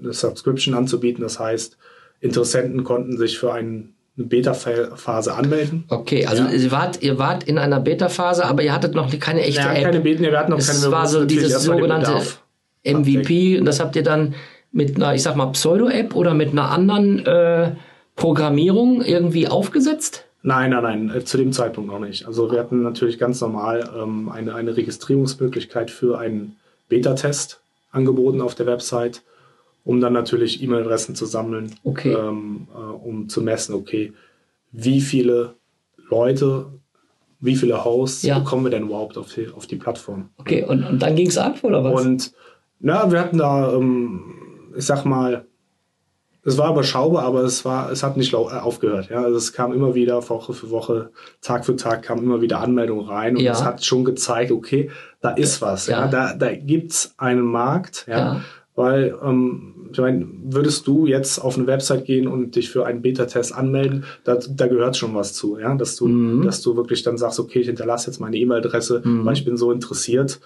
eine Subscription anzubieten. Das heißt, Interessenten konnten sich für ein, eine Beta-Phase anmelden. Okay, also Ja. ihr, wart, ihr wart in einer Beta-Phase, aber ihr hattet noch keine echte Ja, App. keine Beta, wir hatten noch es keine war so dieses sogenannte MVP und das habt ihr dann mit einer, ich sag mal, Pseudo-App oder mit einer anderen äh, Programmierung irgendwie aufgesetzt? Nein, nein, nein, äh, zu dem Zeitpunkt noch nicht. Also wir hatten natürlich ganz normal ähm, eine, eine Registrierungsmöglichkeit für einen Beta-Test angeboten auf der Website, um dann natürlich E-Mail-Adressen zu sammeln, Okay. ähm, äh, um zu messen, okay, wie viele Leute, wie viele Hosts Ja. bekommen wir denn überhaupt auf die, auf die Plattform? Okay, und, und dann ging's ab, oder was? Und na, wir hatten da, ähm, ich sag mal, Es war überschaubar, aber es war, es hat nicht äh, aufgehört. Ja, also es kam immer wieder Woche für Woche, Tag für Tag kam immer wieder Anmeldungen rein und Ja. es hat schon gezeigt, okay, da ist was. Ja, Ja. da, da gibt's einen Markt. Ja. Weil ähm, ich meine, würdest du jetzt auf eine Website gehen und dich für einen Beta-Test anmelden, da, da gehört schon was zu, ja, dass du, Mhm. dass du wirklich dann sagst, okay, ich hinterlasse jetzt meine E-Mail-Adresse, Mhm. weil ich bin so interessiert.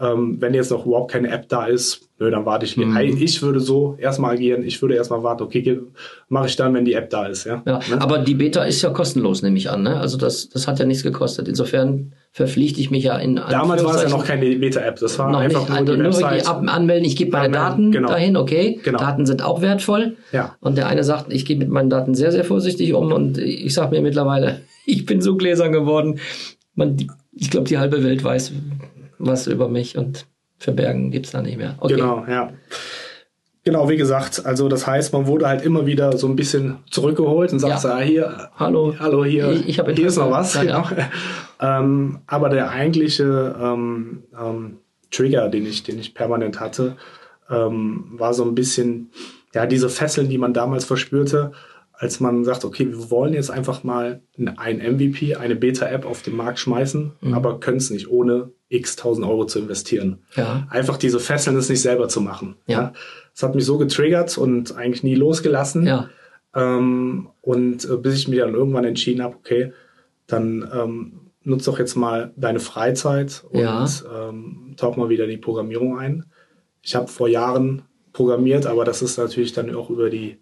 Ähm, wenn jetzt noch überhaupt keine App da ist, nö, dann warte ich. Mhm. Ich würde so erstmal agieren. Ich würde erstmal warten. Okay, mache ich dann, wenn die App da ist. Ja. Ja, Ne? aber die Beta ist ja kostenlos, nehme ich an. Ne? Also das, das hat ja nichts gekostet. Insofern verpflichte ich mich ja in Damals war es ja noch keine Beta-App. Das war noch einfach nicht, nur also die nur Website. ab, anmelden, ich gebe meine Anmelden, Daten genau. dahin, okay. Genau. Daten sind auch wertvoll. Ja. Und der eine sagt, ich gehe mit meinen Daten sehr, sehr vorsichtig um und ich sage mir mittlerweile, ich bin so gläsern geworden. Man, ich glaube, die halbe Welt weiß was über mich und verbergen gibt's da nicht mehr. Okay. Genau, ja. Genau, wie gesagt, also das heißt, man wurde halt immer wieder so ein bisschen zurückgeholt und sagt, Ja. ah, hier, Hallo. hallo, hier, Ich- ich hier ist noch was. Interesse. Ja, genau. ähm, aber der eigentliche ähm, ähm, Trigger, den ich, den ich permanent hatte, ähm, war so ein bisschen, ja, diese Fesseln, die man damals verspürte, als man sagt, okay, wir wollen jetzt einfach mal ein MVP, eine Beta-App auf den Markt schmeißen, Mhm. aber können es nicht, ohne x tausend Euro zu investieren. Ja. Einfach diese Fesseln es nicht selber zu machen. Ja. Das hat mich so getriggert und eigentlich nie losgelassen. Ja. Ähm, und äh, bis ich mir dann irgendwann entschieden habe, okay, dann ähm, nutz doch jetzt mal deine Freizeit und Ja. ähm, tauch mal wieder in die Programmierung ein. Ich habe vor Jahren programmiert, aber das ist natürlich dann auch über die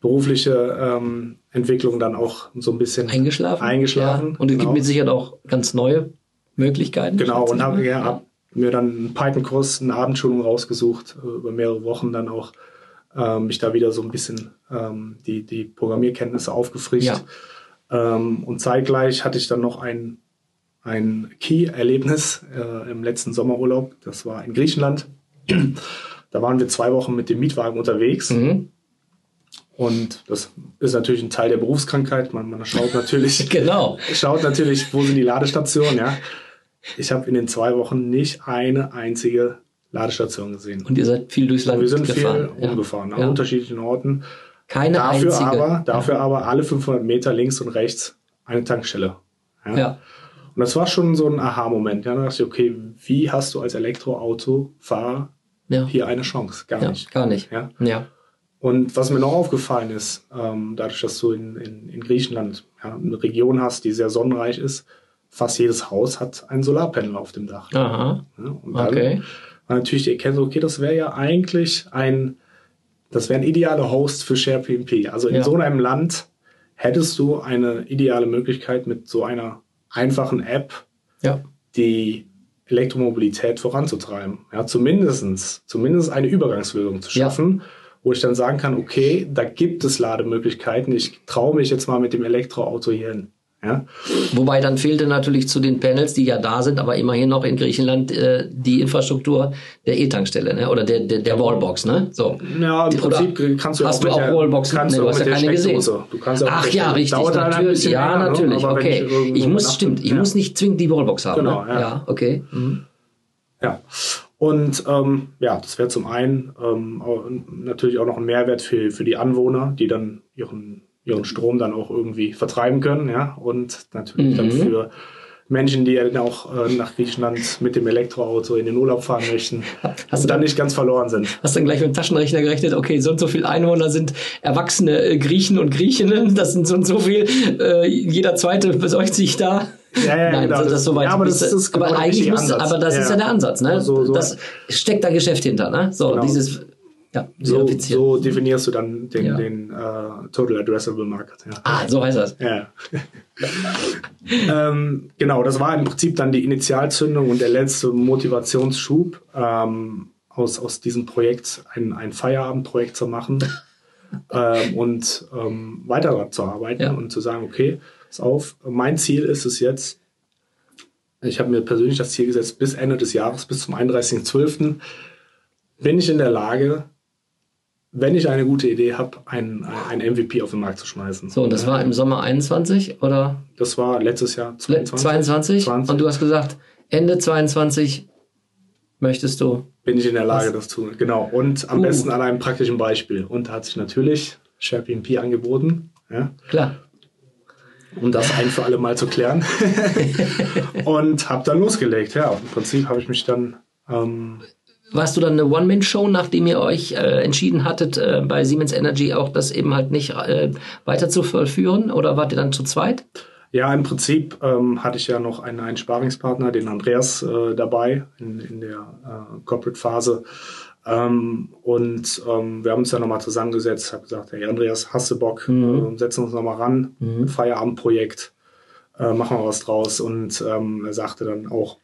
berufliche ähm, Entwicklung dann auch so ein bisschen Eingeschlafen. Eingeschlafen. Ja. Und es genau. gibt mit Sicherheit auch ganz neue Möglichkeiten. Genau, und habe ja, hab mir dann einen Python-Kurs, eine Abendschulung rausgesucht, äh, über mehrere Wochen dann auch ähm, mich da wieder so ein bisschen ähm, die, die Programmierkenntnisse aufgefrischt. Ja. Ähm, und zeitgleich hatte ich dann noch ein, ein Key-Erlebnis äh, im letzten Sommerurlaub. Das war in Griechenland. da waren wir zwei Wochen mit dem Mietwagen unterwegs. Mhm. Und das ist natürlich ein Teil der Berufskrankheit. Man, man schaut natürlich, Genau. schaut natürlich, wo sind die Ladestationen, ja. Ich habe in den zwei Wochen nicht eine einzige Ladestation gesehen. Und ihr seid viel durchs Land wir sind gefahren. viel umgefahren, an Ja. unterschiedlichen Orten. Keine Dafür einzige. aber, dafür aber alle 500 Meter links und rechts eine Tankstelle. Ja. Ja. Und das war schon so ein Aha-Moment. Ja, da dachte ich, okay, wie hast du als Elektroautofahrer Ja. hier eine Chance? Gar ja, nicht. gar nicht. Ja. ja. Und was mir noch aufgefallen ist, ähm, dadurch, dass du in, in, in Griechenland ja, eine Region hast, die sehr sonnenreich ist, fast jedes Haus hat ein Solarpanel auf dem Dach. Aha. Ja, und dann Okay. war natürlich die Erkenntnis, okay, das wäre ja eigentlich ein, das wäre ein idealer Host für SharePMP. Also in Ja. so einem Land hättest du eine ideale Möglichkeit mit so einer einfachen App, Ja. die Elektromobilität voranzutreiben. Ja, zumindestens, zumindest eine Übergangslösung zu Ja. schaffen, wo ich dann sagen kann, okay, da gibt es Lademöglichkeiten. Ich traue mich jetzt mal mit dem Elektroauto hier hin. Ja, Wobei dann fehlte natürlich zu den Panels, die ja da sind, aber immerhin noch in Griechenland äh, die Infrastruktur der E-Tankstelle ne? oder der, der, der Wallbox. Ne? So. ja im Oder Prinzip kannst du hast auch du mit auch der, Wallboxen? kannst Nee, du hast ja keine gesehen. Steckdose. Du kannst ja auch Ach ja, richtig. Dauert halt ein natürlich. bisschen ja, länger, ne? natürlich. Okay. irgendwo Ich muss, stimmt, ich ja. muss nicht zwingend die Wallbox haben. Genau, ne? ja. ja. okay. Mhm. Ja, und ähm, ja, das wäre zum einen ähm, natürlich auch noch ein Mehrwert für, für die Anwohner, die dann ihren, ihren Strom dann auch irgendwie vertreiben können, ja, und natürlich dann Mhm. für Menschen, die ja dann auch äh, nach Griechenland mit dem Elektroauto in den Urlaub fahren möchten Hast du dann da- nicht ganz verloren sind. Hast dann gleich mit dem Taschenrechner gerechnet, okay, so und so viele Einwohner sind erwachsene äh, Griechen und Griechinnen, das sind so und so viel, äh, jeder zweite besorgt sich da. Ja, ja, Nein, genau, das, das- das, so weit ja, aber das du- ist aber genau der eigentlich richtige muss, Ansatz. aber das Ja, ist ja ja. der Ansatz, ne? So- so- das steckt da Geschäft hinter, ne? So, Genau. dieses, ja, So, so definierst du dann den, Ja. den äh, Total Addressable Market. Ja. Ah, so heißt das. Ja. ähm, genau, das war im Prinzip dann die Initialzündung und der letzte Motivationsschub, ähm, aus, aus diesem Projekt ein, ein Feierabendprojekt zu machen ähm, und ähm, weiter daran zu arbeiten Ja. und zu sagen, okay, pass auf, mein Ziel ist es jetzt, ich habe mir persönlich das Ziel gesetzt, bis Ende des Jahres, bis zum 31.12. bin ich in der Lage, wenn ich eine gute Idee habe, ein, ein MVP auf den Markt zu schmeißen. So, und das war im Sommer 21 oder Das war letztes Jahr 22? 22. 22? Und du hast gesagt, Ende 22 möchtest du. Bin ich in der Lage, das zu tun. Genau. Und am Uh. besten an einem praktischen Beispiel. Und da hat sich natürlich SharePNP angeboten. Ja. Klar. Um das ein für alle Mal zu klären. und habe dann losgelegt. Ja, im Prinzip habe ich mich dann ähm, warst du dann eine One-Man-Show, nachdem ihr euch äh, entschieden hattet, äh, bei Siemens Energy auch das eben halt nicht äh, weiter zu vollführen? Oder wart ihr dann zu zweit? Ja, im Prinzip ähm, hatte ich ja noch einen, einen Sparingspartner, den Andreas, äh, dabei in, in der äh, Corporate-Phase. Ähm, und ähm, wir haben uns dann nochmal zusammengesetzt, habe gesagt, hey Andreas, hast du Bock, mhm. äh, setzen uns nochmal ran, mhm. Feierabendprojekt, machen wir was draus. Und ähm, er sagte dann auch,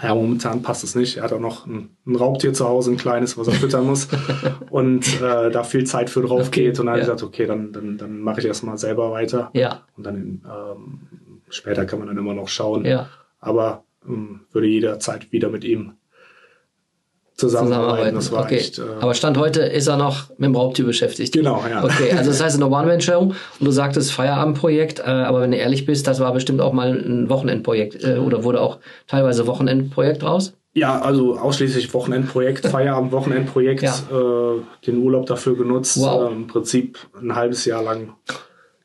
ja, momentan passt es nicht. Er hat auch noch ein, ein Raubtier zu Hause, ein kleines, was er füttern muss. und äh, da viel Zeit für drauf okay, geht. Und dann ja. habe ich gesagt, okay, dann, dann, dann mache ich erstmal selber weiter. Ja. Und dann ähm, später kann man dann immer noch schauen. Ja. Aber ähm, würde jederzeit wieder mit ihm zusammenarbeiten. Das war okay. echt, äh Aber Stand heute ist er noch mit dem Raubtier beschäftigt. Genau, ja. Okay, also das heißt eine One-Man-Show und du sagtest Feierabendprojekt, äh, aber wenn du ehrlich bist, das war bestimmt auch mal ein Wochenendprojekt äh, oder wurde auch teilweise Wochenendprojekt raus? Ja, also ausschließlich Wochenendprojekt, Feierabend, Wochenendprojekt, ja. äh, den Urlaub dafür genutzt, wow. Äh, im Prinzip ein halbes Jahr lang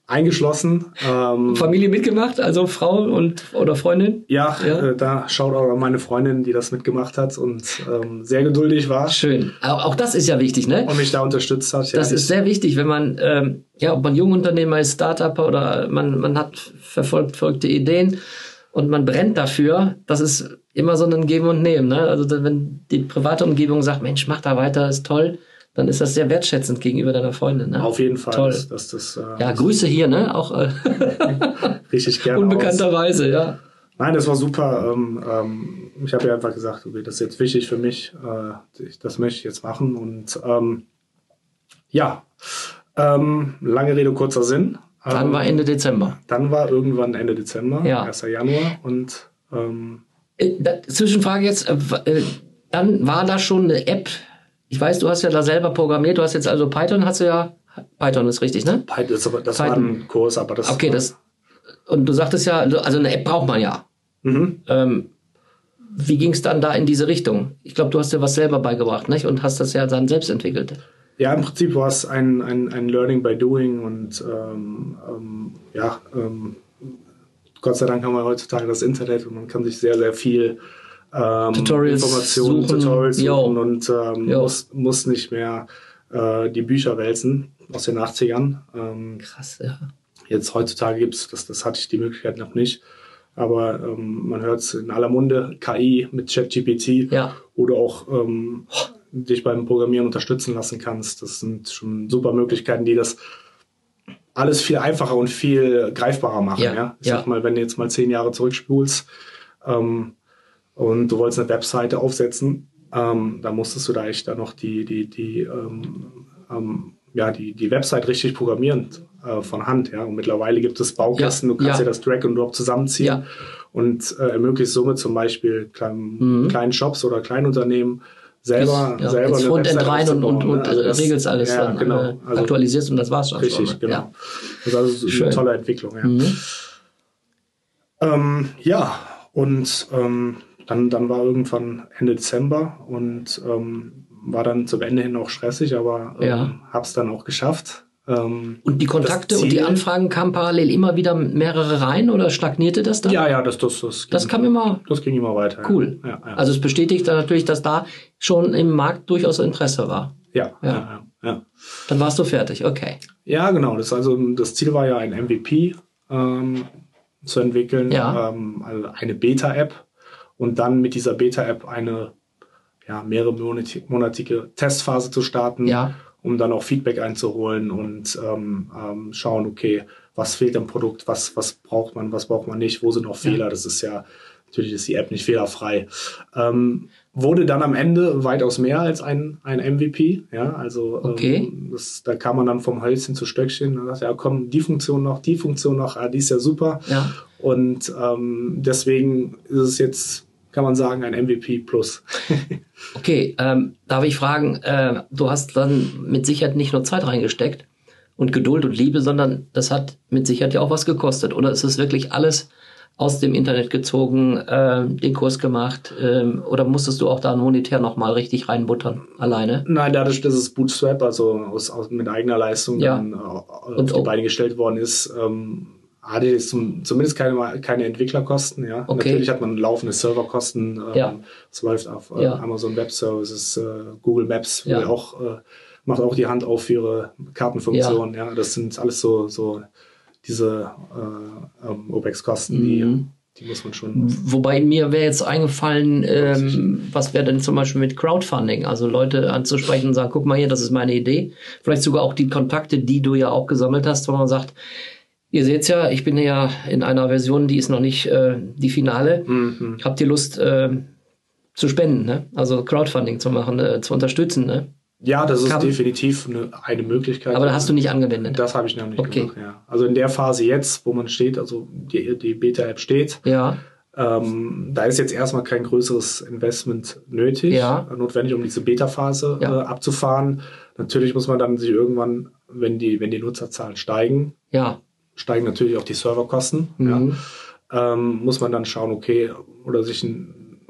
eingeschlossen. Ähm, Familie mitgemacht, also Frau und oder Freundin? Ja, ja. Äh, da schaut auch meine Freundin, die das mitgemacht hat und ähm, sehr geduldig war. Schön. Auch, auch das ist ja wichtig, ne? Und mich da unterstützt hat. Ja, das ist sehr wichtig, wenn man, ähm, ja, ob man Jungunternehmer ist, Startupper oder man, man hat verfolgt verfolgte Ideen und man brennt dafür, das ist immer so ein Geben und Nehmen. Ne? Also wenn die private Umgebung sagt, Mensch, mach da weiter, ist toll, dann ist das sehr wertschätzend gegenüber deiner Freundin. Ne? Auf jeden Fall. Toll. Das, das, das, äh, ja, Grüße hier, ne? Auch äh, richtig gerne. Unbekannterweise, ja. Nein, das war super. Ähm, ähm, ich habe ja einfach gesagt, okay, das ist jetzt wichtig für mich. Äh, das möchte ich jetzt machen. Und ähm, ja, ähm, lange Rede, kurzer Sinn. Dann war Ende Dezember. Dann war irgendwann Ende Dezember, ja. 1. Januar. Und ähm, äh, Zwischenfrage jetzt, äh, äh, dann war da schon eine App ich weiß, du hast ja da selber programmiert, du hast jetzt also Python, hast du ja, Python ist richtig, ne? Python, das, Python. war ein Kurs, aber das. Okay, das, und du sagtest ja, also eine App braucht man ja. Mhm. Ähm, wie ging es dann da in diese Richtung? Ich glaube, du hast dir was selber beigebracht, nicht? Und hast das ja dann selbst entwickelt. Ja, im Prinzip war es ein, ein, ein Learning by Doing und ähm, ähm, ja, ähm, Gott sei Dank haben wir heutzutage das Internet und man kann sich sehr, sehr viel ähm, Tutorials Informationen, suchen. Tutorials Yo. suchen und ähm, muss, muss nicht mehr äh, die Bücher wälzen aus den 80ern. Ähm, Krass, ja. Jetzt heutzutage gibt's das, das hatte ich die Möglichkeit noch nicht. Aber ähm, man hört es in aller Munde, KI mit ChatGPT, ja. wo du auch ähm, dich beim Programmieren unterstützen lassen kannst. Das sind schon super Möglichkeiten, die das alles viel einfacher und viel greifbarer machen. Ja, ja? Ich ja. sag mal, wenn du jetzt mal zehn Jahre zurückspulst, ähm, und du wolltest eine Webseite aufsetzen, ähm, da musstest du da echt dann noch die, die, die, ähm, ähm, ja, die, die Website richtig programmieren äh, von Hand. Ja? Und mittlerweile gibt es Baukästen, Ja, du kannst ja. dir das Drag and Drop zusammenziehen Ja. und äh, ermöglicht somit zum Beispiel kleinen, Mhm. kleinen Shops oder Kleinunternehmen selber, ja, selber ins eine Frontend Website rein und, und, und ne? Also das- regelst alles ja, dann, genau. äh, Also, aktualisierst und das war's dann richtig, schon. genau. Ja. Das ist also Schön. eine tolle Entwicklung. Ja. Mhm. Ähm, ja, und ähm, dann, dann war irgendwann Ende Dezember und ähm, war dann zum Ende hin auch stressig, aber ähm, Ja. hab's dann auch geschafft. Ähm, Und die Kontakte Das und die Anfragen kamen parallel immer wieder mehrere rein oder stagnierte das dann? ja, ja, das, das, das, Das ging, kam immer das ging immer weiter. cool. Ja, ja, Also es bestätigt dann natürlich, dass da schon im Markt durchaus Interesse war. ja, ja, ja. ja, ja. Dann warst du fertig, okay. Ja, genau. Das, also, das Ziel war ja ein MVP ähm, zu entwickeln, Ja. ähm, also eine Beta-App und dann mit dieser Beta-App eine ja, mehrere monati- monatige Testphase zu starten, Ja. um dann auch Feedback einzuholen und ähm, ähm, schauen, okay, was fehlt im Produkt, was, was braucht man, was braucht man nicht, wo sind noch Fehler. Das ist ja, natürlich ist die App nicht fehlerfrei. Ähm, wurde dann am Ende weitaus mehr als ein, ein MVP. Ja, also Okay. ähm, das, da kam man dann vom Hölzchen zu Stöckchen. Dann dachte, ja, komm, die Funktion noch, die Funktion noch, ah, die ist ja super. Ja. Und ähm, deswegen ist es jetzt, kann man sagen, ein MVP plus. Okay, ähm, darf ich fragen, äh, du hast dann mit Sicherheit nicht nur Zeit reingesteckt und Geduld und Liebe, sondern das hat mit Sicherheit ja auch was gekostet. Oder ist es wirklich alles aus dem Internet gezogen, äh, den Kurs gemacht äh, oder musstest du auch da monetär nochmal richtig reinbuttern, alleine? Nein, dadurch, dass es Bootstrap, also aus, aus mit eigener Leistung Ja. dann äh, auf Und die Beine gestellt worden ist, ähm, hatte jetzt zum, zumindest keine, keine Entwicklerkosten. Ja. Okay. Natürlich hat man laufende Serverkosten. Ähm, Ja. Es läuft auf äh, Ja. Amazon Web Services, äh, Google Maps, Ja. auch, äh, macht auch die Hand auf für ihre Kartenfunktion. Ja. Das sind alles so, so diese äh, ähm, OPEX-Kosten, Mhm. die, die muss man schon. Wobei mir wäre jetzt eingefallen, ähm, was wäre denn zum Beispiel mit Crowdfunding? Also Leute anzusprechen und sagen, guck mal hier, das ist meine Idee. Vielleicht sogar auch die Kontakte, die du ja auch gesammelt hast, wo man sagt, ihr seht's ja, ich bin ja in einer Version, die ist noch nicht äh, die finale. Mhm. Habt ihr Lust äh, zu spenden, ne? Also Crowdfunding zu machen, äh, zu unterstützen, ne? Ja, das ist Kann- definitiv eine, eine Möglichkeit. Aber da hast du nicht angewendet. Das habe ich noch nicht Okay. gemacht, ja. Also in der Phase jetzt, wo man steht, also die, die Beta-App steht, Ja, ähm, da ist jetzt erstmal kein größeres Investment nötig, Ja. äh, notwendig, um diese Beta-Phase Ja. äh, abzufahren. Natürlich muss man dann sich irgendwann, wenn die, wenn die Nutzerzahlen steigen, ja. Steigen natürlich auch die Serverkosten. Mhm. Ja. Ähm, muss man dann schauen, okay, oder sich ein,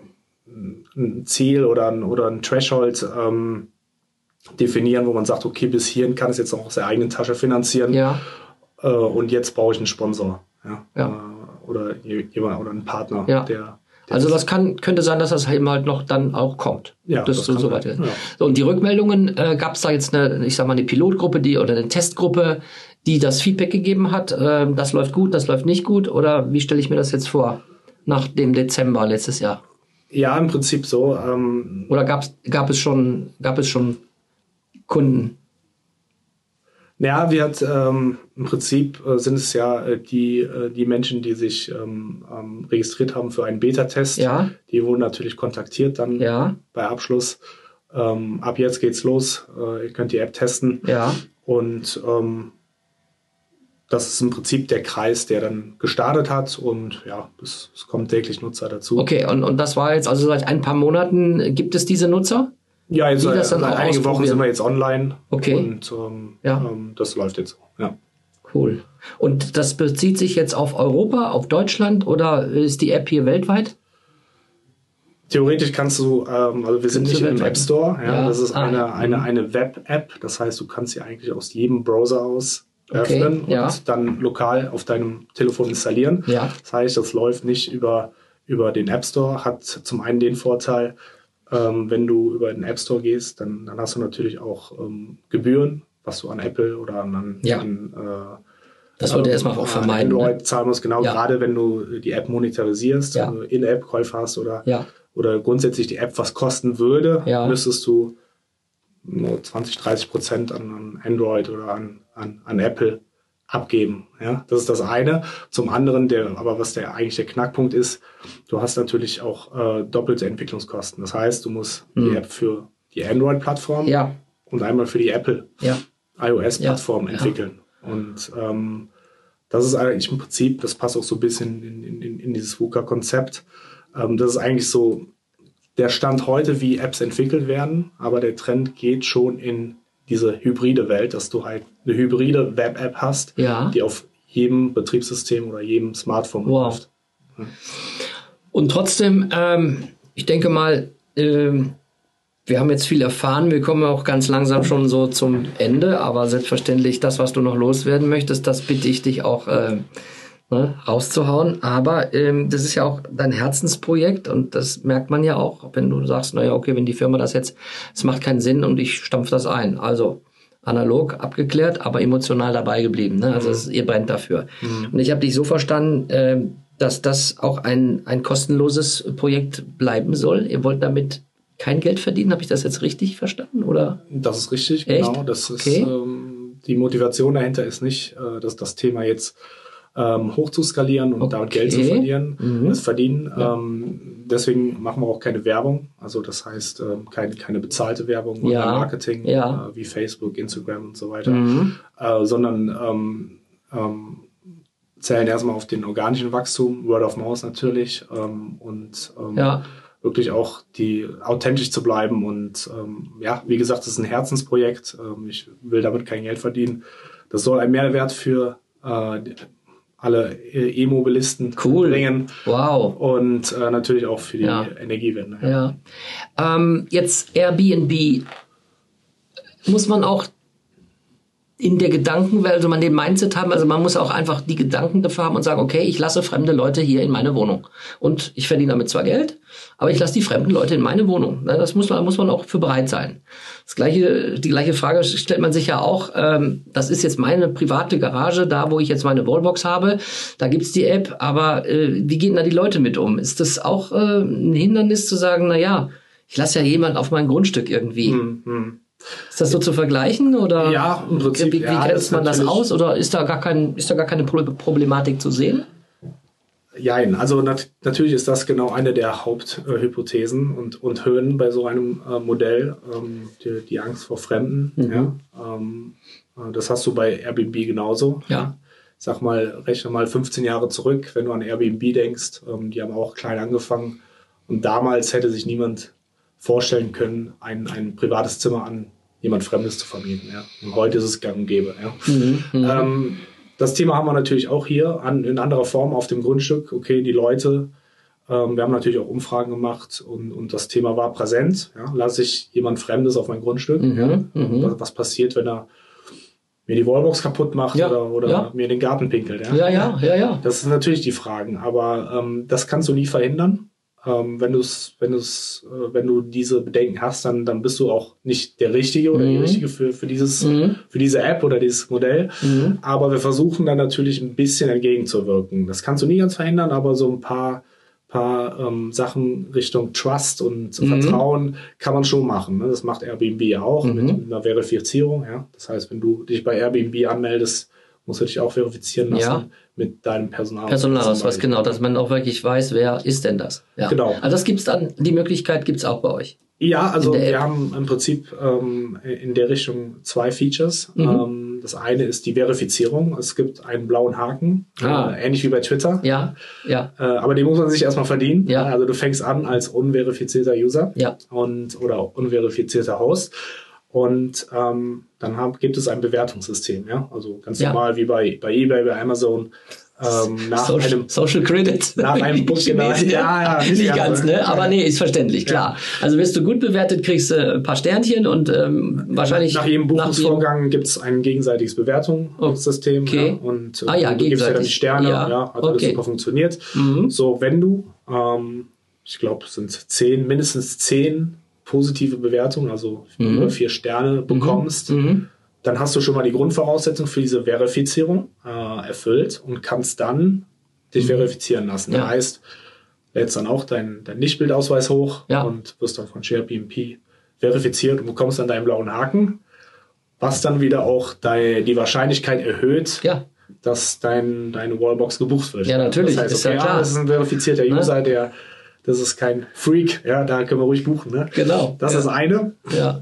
ein Ziel oder ein, oder ein Threshold ähm, definieren, wo man sagt, okay, bis hierhin kann es jetzt auch aus der eigenen Tasche finanzieren Ja, äh, und jetzt brauche ich einen Sponsor. Ja. Ja. Äh, oder je- jemand oder einen Partner, Ja. der, also das kann, könnte sein, dass das eben halt noch dann auch kommt. Ja, das, das so, so weiter. ja. So, und die Rückmeldungen, äh, gab es da jetzt eine, ich sag mal, eine Pilotgruppe, die oder eine Testgruppe, die das Feedback gegeben hat, äh, das läuft gut, das läuft nicht gut? Oder wie stelle ich mir das jetzt vor? Nach dem Dezember letztes Jahr. ja, im Prinzip so. Ähm, Oder gab's, gab es schon, gab es schon Kunden? Ja, wir hat ähm, im Prinzip äh, sind es ja äh, die, äh, die Menschen, die sich ähm, ähm, registriert haben für einen Beta-Test. Ja. Die wurden natürlich kontaktiert dann Ja, bei Abschluss. Ähm, ab jetzt geht's los. Äh, ihr könnt die App testen. ja, Und ähm, das ist im Prinzip der Kreis, der dann gestartet hat. Und ja, es, es kommen täglich Nutzer dazu. okay. Und, und das war jetzt, also seit ein paar Monaten gibt es diese Nutzer? Ja, jetzt seit, seit einigen Wochen sind wir jetzt online. Okay. Und ähm, Ja. ähm, das läuft jetzt so. Ja. Cool. Und das bezieht sich jetzt auf Europa, auf Deutschland oder ist die App hier weltweit? Theoretisch kannst du, ähm, also wir sind nicht im App Store, ja, Ja, das ist ah, eine, eine, eine Web-App, das heißt, du kannst sie eigentlich aus jedem Browser aus Okay, öffnen ja. und dann lokal auf deinem Telefon installieren. Ja. Das heißt, das läuft nicht über, über den App Store, hat zum einen den Vorteil, ähm, wenn du über den App Store gehst, dann, dann hast du natürlich auch ähm, Gebühren, was du an Apple oder an, an, Ja. an äh, Das wollte er erstmal auch vermeiden. Android Ne? zahlen musst, genau Ja. gerade wenn du die App monetarisierst, Ja. also In-App-Käufe hast oder, Ja. oder grundsätzlich die App was kosten würde, müsstest du nur 20, 30 Prozent an, an Android oder an, an, an Apple abgeben. Ja, das ist das eine. Zum anderen, der, aber was der eigentlich der Knackpunkt ist, du hast natürlich auch äh, doppelte Entwicklungskosten. Das heißt, du musst die App für die Android-Plattform Hm. Ja, und einmal für die Apple ja, iOS-Plattform Ja, entwickeln. Und ähm, das ist eigentlich im Prinzip, das passt auch so ein bisschen in, in, in, in dieses VUCA-Konzept. Ähm, das ist eigentlich so der Stand heute, wie Apps entwickelt werden, aber der Trend geht schon in diese hybride Welt, dass du halt eine hybride Web-App hast, Ja. die auf jedem Betriebssystem oder jedem Smartphone Wow. läuft. Und trotzdem, ähm, ich denke mal, ähm, wir haben jetzt viel erfahren. Wir kommen auch ganz langsam schon so zum Ende. Aber selbstverständlich, das, was du noch loswerden möchtest, das bitte ich dich auch ähm, ne, rauszuhauen. Aber ähm, das ist ja auch dein Herzensprojekt und das merkt man ja auch, wenn du sagst, naja, okay, wenn die Firma das jetzt, es macht keinen Sinn und ich stampf das ein. Also analog abgeklärt, aber emotional dabei geblieben. Ne? Also es, ihr brennt dafür. Und ich habe dich so verstanden, ähm, dass das auch ein, ein kostenloses Projekt bleiben soll. Ihr wollt damit kein Geld verdienen. Habe ich das jetzt richtig verstanden? Oder? Das ist richtig, Echt? genau. Das ist Okay. ähm, die Motivation dahinter ist nicht, äh, dass das Thema jetzt ähm, hoch zu skalieren und damit Geld zu Okay. verlieren, Mhm. das verdienen. Ähm, deswegen machen wir auch keine Werbung, also das heißt ähm, keine, keine bezahlte Werbung oder Ja. Marketing Ja. äh, wie Facebook, Instagram und so weiter, Mhm. äh, sondern ähm, ähm, zählen erstmal auf den organischen Wachstum, Word of Mouth natürlich ähm, und Ja. wirklich auch die authentisch zu bleiben und ja, wie gesagt, das ist ein Herzensprojekt. Ich will damit kein Geld verdienen. Das soll ein Mehrwert für äh, die- alle äh, E-Mobilisten Cool. bringen Wow. und äh, natürlich auch für die Ja. Energiewende. Ja. Ähm, jetzt Airbnb. Muss man auch in der Gedankenwelt, also man den Mindset haben, also man muss auch einfach die Gedanken dafür haben und sagen, okay, ich lasse fremde Leute hier in meine Wohnung. Und ich verdiene damit zwar Geld, aber ich lasse die fremden Leute in meine Wohnung. Na, Das muss man, muss man auch für bereit sein. Das gleiche, die gleiche Frage stellt man sich ja auch, ähm, das ist jetzt meine private Garage, da wo ich jetzt meine Wallbox habe, da gibt's die App, aber äh, wie gehen da die Leute mit um? Ist das auch äh, ein Hindernis zu sagen, na ja, ich lasse ja jemanden auf mein Grundstück irgendwie. Mhm. Ist das so zu vergleichen oder Ja, im Prinzip, wie, wie ja, grenzt man das aus oder ist da gar kein ist da gar keine Pro- Problematik zu sehen? Jein, also nat natürlich ist das genau eine der Haupthypothesen und, und Hürden bei so einem äh, Modell, ähm, die, die Angst vor Fremden. Mhm. Ja, ähm, äh, das hast du bei Airbnb genauso. Ja. Sag mal, rechne mal 15 Jahre zurück, wenn du an Airbnb denkst, ähm, die haben auch klein angefangen und damals hätte sich niemand vorstellen können, ein, ein privates Zimmer an jemand Fremdes zu vermieten. Ja. Und heute ist es gang und gäbe. Ja. Mhm. Ähm, das Thema haben wir natürlich auch hier an, in anderer Form auf dem Grundstück. Okay, die Leute, ähm, wir haben natürlich auch Umfragen gemacht und, und das Thema war präsent. Ja, lasse ich jemand Fremdes auf mein Grundstück? Mhm, Ja, mhm. was, was passiert, wenn er mir die Wallbox kaputt macht Ja, oder, oder ja. mir den Garten pinkelt? Ja, Ja, ja, ja, ja. Das sind natürlich die Fragen, aber ähm, das kannst du nie verhindern. Ähm, wenn, du's, wenn, du's, äh, wenn du diese Bedenken hast, dann, dann bist du auch nicht der Richtige oder die Mhm. Richtige für, für, dieses, Mhm. für diese App oder dieses Modell. Mhm. Aber wir versuchen dann natürlich ein bisschen entgegenzuwirken. Das kannst du nie ganz verhindern, aber so ein paar, paar ähm, Sachen Richtung Trust und Mhm. Vertrauen kann man schon machen. Ne? Das macht Airbnb auch Mhm. mit, mit einer Verifizierung. Ja? Das heißt, wenn du dich bei Airbnb anmeldest, musst du dich auch verifizieren lassen Ja. mit deinem Personal. Personalausweis, genau, dass man auch wirklich weiß, wer ist denn das. Ja. Genau. Also das gibt's dann, die Möglichkeit gibt's auch bei euch. Ja, also wir haben im Prinzip ähm, in der Richtung zwei Features. Mhm. Ähm, das eine ist die Verifizierung. Es gibt einen blauen Haken, Ah. äh, ähnlich wie bei Twitter. Ja, ja, Äh, aber den muss man sich erstmal verdienen. Ja. Also du fängst an als unverifizierter User ja. und oder unverifizierter Host. Und ähm, dann haben, gibt es ein Bewertungssystem, ja. Also ganz Ja. normal wie bei, bei eBay, bei Amazon. Ähm, nach Social, einem Social Credit. nach einem Buch, genau. Chinesen, Ja, ja, nicht, ganz, ne? ja. Aber nee, ist verständlich, klar. Also wirst du gut bewertet, kriegst du ein paar Sternchen und ähm, wahrscheinlich Nach jedem Buchungsvorgang gibt es ein gegenseitiges Bewertungssystem. Okay. Ja, und äh, Ah ja, du gibst ja dann die. Sterne. Ja, Ja, hat alles okay. super funktioniert. Mhm. So, wenn du, ähm, ich glaube, es sind zehn, mindestens zehn positive Bewertungen, also Mhm. über vier Sterne bekommst, Mhm. dann hast du schon mal die Grundvoraussetzung für diese Verifizierung äh, erfüllt und kannst dann dich verifizieren lassen. Mhm. Ja. Das heißt, lädst dann auch dein, dein Lichtbildausweis hoch Ja. und wirst dann von ShareBMP verifiziert und bekommst dann deinen blauen Haken, was dann wieder auch dei- die Wahrscheinlichkeit erhöht, Ja, dass dein, deine Wallbox gebucht wird. Ja, natürlich, Das heißt, ist ja okay, klar. das ist ein verifizierter Ne? User, der das ist kein Freak, ja, da können wir ruhig buchen. Ne? genau. Das ja. ist eine. ja.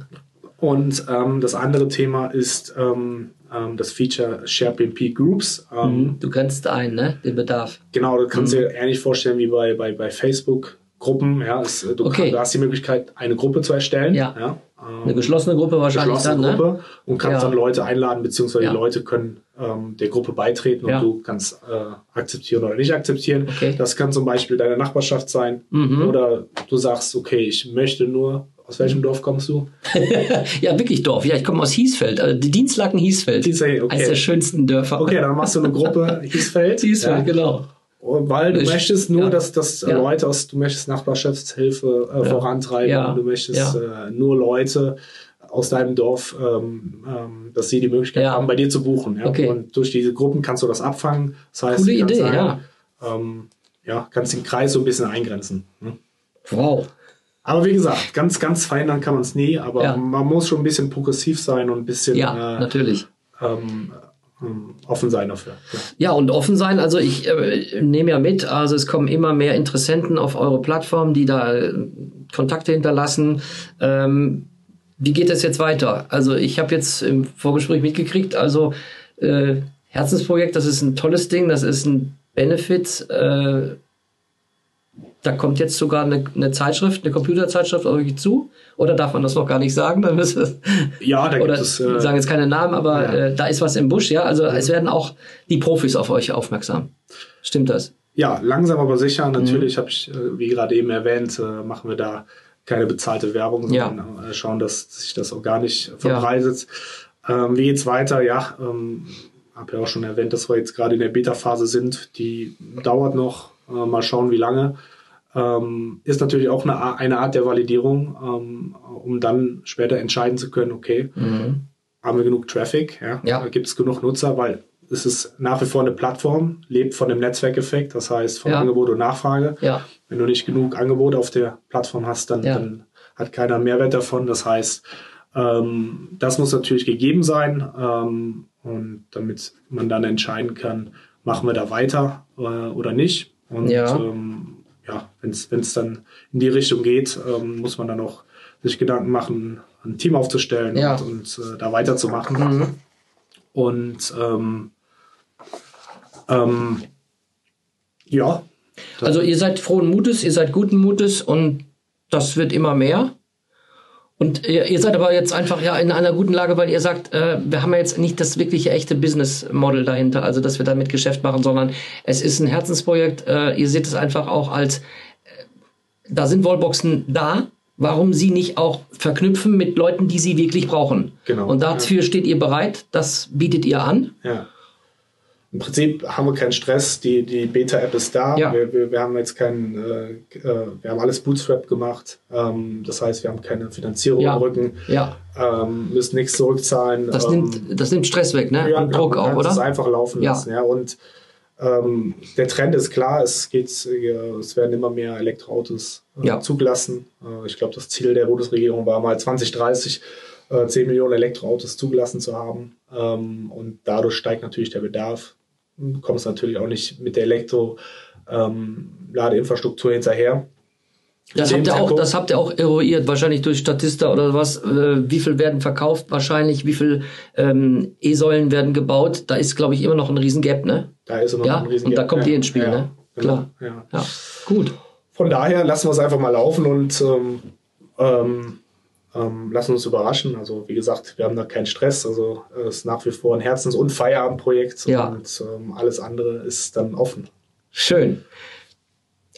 Und ähm, das andere Thema ist ähm, ähm, das Feature ShareBMP Groups. Ähm, Mhm. Du grenzt ein, ne? Den Bedarf. Genau, du kannst Mhm. dir ähnlich vorstellen wie bei, bei, bei Facebook. Gruppen, ja, es, du, Okay. kann, du hast die Möglichkeit, eine Gruppe zu erstellen. Ja. ähm, Eine geschlossene Gruppe wahrscheinlich geschlossene dann, ne? Gruppe und kannst Ja. dann Leute einladen, beziehungsweise Ja. die Leute können ähm, der Gruppe beitreten Ja. und du kannst äh, akzeptieren oder nicht akzeptieren. Okay. Das kann zum Beispiel deine Nachbarschaft sein Mhm. oder du sagst, okay, ich möchte nur, aus welchem Dorf kommst du? Ja, wirklich Dorf. Ja, ich komme aus Hiesfeld. Also die Dienstlaken Hiesfeld. Hiesfeld, okay. Eines der schönsten Dörfer. Okay, dann machst du eine Gruppe Hiesfeld. Hiesfeld, ja. genau. Weil du Ich- möchtest nur, ja. dass, dass Ja. Leute aus, du möchtest Nachbarschaftshilfe äh, vorantreiben, Ja. du möchtest äh, nur Leute aus deinem Dorf, ähm, ähm, dass sie die Möglichkeit haben, bei dir zu buchen. Okay. Und durch diese Gruppen kannst du das abfangen. Das heißt, Coole du kannst Idee, sagen, ja. Ähm, ja, kannst den Kreis so ein bisschen eingrenzen. Ne? Wow. Aber wie gesagt, ganz, ganz verändern kann man es nie, aber man muss schon ein bisschen progressiv sein und ein bisschen Ja, äh, natürlich. ähm, offen sein dafür. Ja. Ja, und offen sein. Also ich äh, nehme ja mit, also es kommen immer mehr Interessenten auf eure Plattform, die da äh, Kontakte hinterlassen. Ähm, wie geht es jetzt weiter? Also ich habe jetzt im Vorgespräch mitgekriegt, also äh, Herzensprojekt, das ist ein tolles Ding, das ist ein Benefit, äh, da kommt jetzt sogar eine, eine Zeitschrift, eine Computerzeitschrift auf euch zu? Oder darf man das noch gar nicht sagen? Dann ist es, Ja, da gibt oder es. äh, sagen jetzt keine Namen, aber ja. äh, da ist was im Busch, ja. Also es werden auch die Profis auf euch aufmerksam. Stimmt das? Ja, langsam aber Mhm. sicher. Natürlich habe ich, äh, wie gerade eben erwähnt, äh, machen wir da keine bezahlte Werbung, Ja. sondern äh, schauen, dass sich das organisch verbreitet. Ähm, wie geht's weiter? Ja, ähm, habe ja auch schon erwähnt, dass wir jetzt gerade in der Beta-Phase sind. Die dauert noch. Äh, mal schauen, wie lange. Ähm, ist natürlich auch eine, eine Art der Validierung, ähm, um dann später entscheiden zu können, okay, haben wir genug Traffic, ja, Ja. gibt es genug Nutzer, weil es ist nach wie vor eine Plattform, lebt von dem Netzwerkeffekt, das heißt von Ja. Angebot und Nachfrage. Ja. Wenn du nicht genug Angebot auf der Plattform hast, dann, dann hat keiner Mehrwert davon. Das heißt, ähm, das muss natürlich gegeben sein ähm, und damit man dann entscheiden kann, machen wir da weiter äh, oder nicht. Und Ja. ähm, ja, wenn es dann in die Richtung geht, ähm, muss man dann auch sich Gedanken machen, ein Team aufzustellen Ja. und, und äh, da weiterzumachen. Und ähm, ähm, ja, Also ihr seid frohen Mutes, ihr seid guten Mutes und das wird immer mehr. Und ihr, ihr seid aber jetzt einfach ja in einer guten Lage, weil ihr sagt, äh, wir haben ja jetzt nicht das wirkliche echte Business Model dahinter, also dass wir damit Geschäft machen, sondern es ist ein Herzensprojekt. Äh, ihr seht es einfach auch als, äh, da sind Wallboxen da. Warum sie nicht auch verknüpfen mit Leuten, die sie wirklich brauchen? Genau, Und dafür steht ihr bereit. Das bietet ihr an. Ja. Im Prinzip haben wir keinen Stress, die, die Beta-App ist da. Ja. Wir, wir, wir haben jetzt keinen, äh, äh, wir haben alles Bootstrap gemacht. Ähm, das heißt, wir haben keine Finanzierung Ja. im Rücken, Ja, ähm, müssen nichts zurückzahlen. das, ähm, nimmt, das nimmt Stress weg, ne? ja, Und Druck man auch, oder? einfach laufen lassen. Ja. Und ähm, der Trend ist klar, es geht, äh, es werden immer mehr Elektroautos äh, zugelassen. Äh, ich glaube, das Ziel der Bundesregierung war mal 2030 äh, 10 Millionen Elektroautos zugelassen zu haben. Ähm, und dadurch steigt natürlich der Bedarf. Du kommst natürlich auch nicht mit der Elektro-Ladeinfrastruktur hinterher. Das habt, ihr auch, das habt ihr auch eruiert, wahrscheinlich durch Statista oder was. Äh, wie viel werden verkauft? Wahrscheinlich, wie viel ähm, E-Säulen werden gebaut? Da ist, glaube ich, immer noch ein Riesengap, ne? Da ist immer Ja, noch ein riesen und da kommt ja. ihr ins Spiel, ja. ne? Genau. Klar. Ja. Ja, gut. Von daher lassen wir es einfach mal laufen und ähm, ähm, lassen uns überraschen. Also wie gesagt, wir haben da keinen Stress. Also es ist nach wie vor ein Herzens- und Feierabendprojekt Ja. und ähm, alles andere ist dann offen. Schön.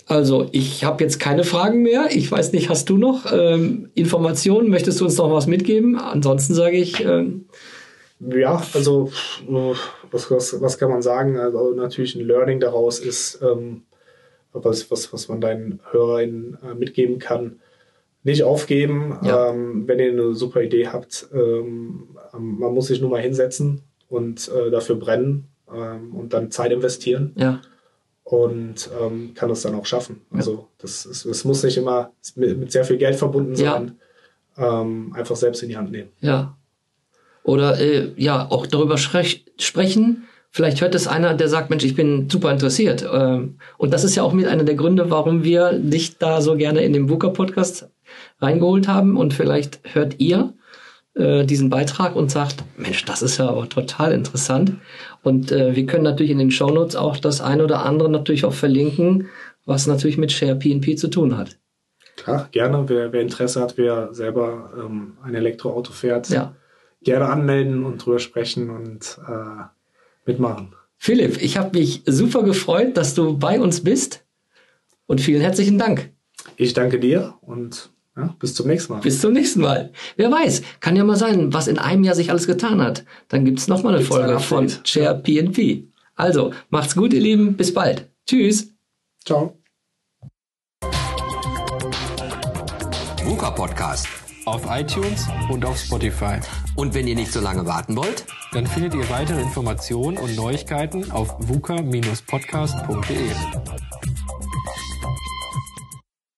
Also, ich habe jetzt keine Fragen mehr. Ich weiß nicht, hast du noch ähm, Informationen? Möchtest du uns noch was mitgeben? Ansonsten sage ich, ähm, Ja, also äh, was, was, was kann man sagen? Also natürlich ein Learning daraus ist, ähm, was, was, was man deinen HörerInnen äh, mitgeben kann. Nicht aufgeben, Ja. ähm, wenn ihr eine super Idee habt. Ähm, man muss sich nur mal hinsetzen und äh, dafür brennen ähm, und dann Zeit investieren ja, und ähm, kann es dann auch schaffen. Also das, ist, das muss nicht immer mit, mit sehr viel Geld verbunden Ja. sein. Ähm, einfach selbst in die Hand nehmen. ja. Oder äh, ja, auch darüber sprech, sprechen. Vielleicht hört es einer, der sagt, Mensch, ich bin super interessiert. Ähm, und das ist ja auch mit einer der Gründe, warum wir dich da so gerne in den Booker-Podcast reingeholt haben. Und vielleicht hört ihr äh, diesen Beitrag und sagt, Mensch, das ist ja aber total interessant. Und äh, wir können natürlich in den Shownotes auch das eine oder andere natürlich auch verlinken, was natürlich mit Share PNP zu tun hat. Klar, gerne. Wer, wer Interesse hat, wer selber ähm, ein Elektroauto fährt, Ja. gerne anmelden und drüber sprechen und äh, mitmachen. Philipp, ich habe mich super gefreut, dass du bei uns bist. Und vielen herzlichen Dank. Ich danke dir und ja, bis zum nächsten Mal. Bis zum nächsten Mal. Wer weiß, kann ja mal sein, was in einem Jahr sich alles getan hat. Dann gibt's noch mal eine Gibt's ein Folge von. Share PNP. Also, macht's gut, ihr Lieben. Bis bald. Tschüss. Ciao. VUCA Podcast. Auf iTunes und auf Spotify. Und wenn ihr nicht so lange warten wollt, Dann findet ihr weitere Informationen und Neuigkeiten auf vuca-podcast.de.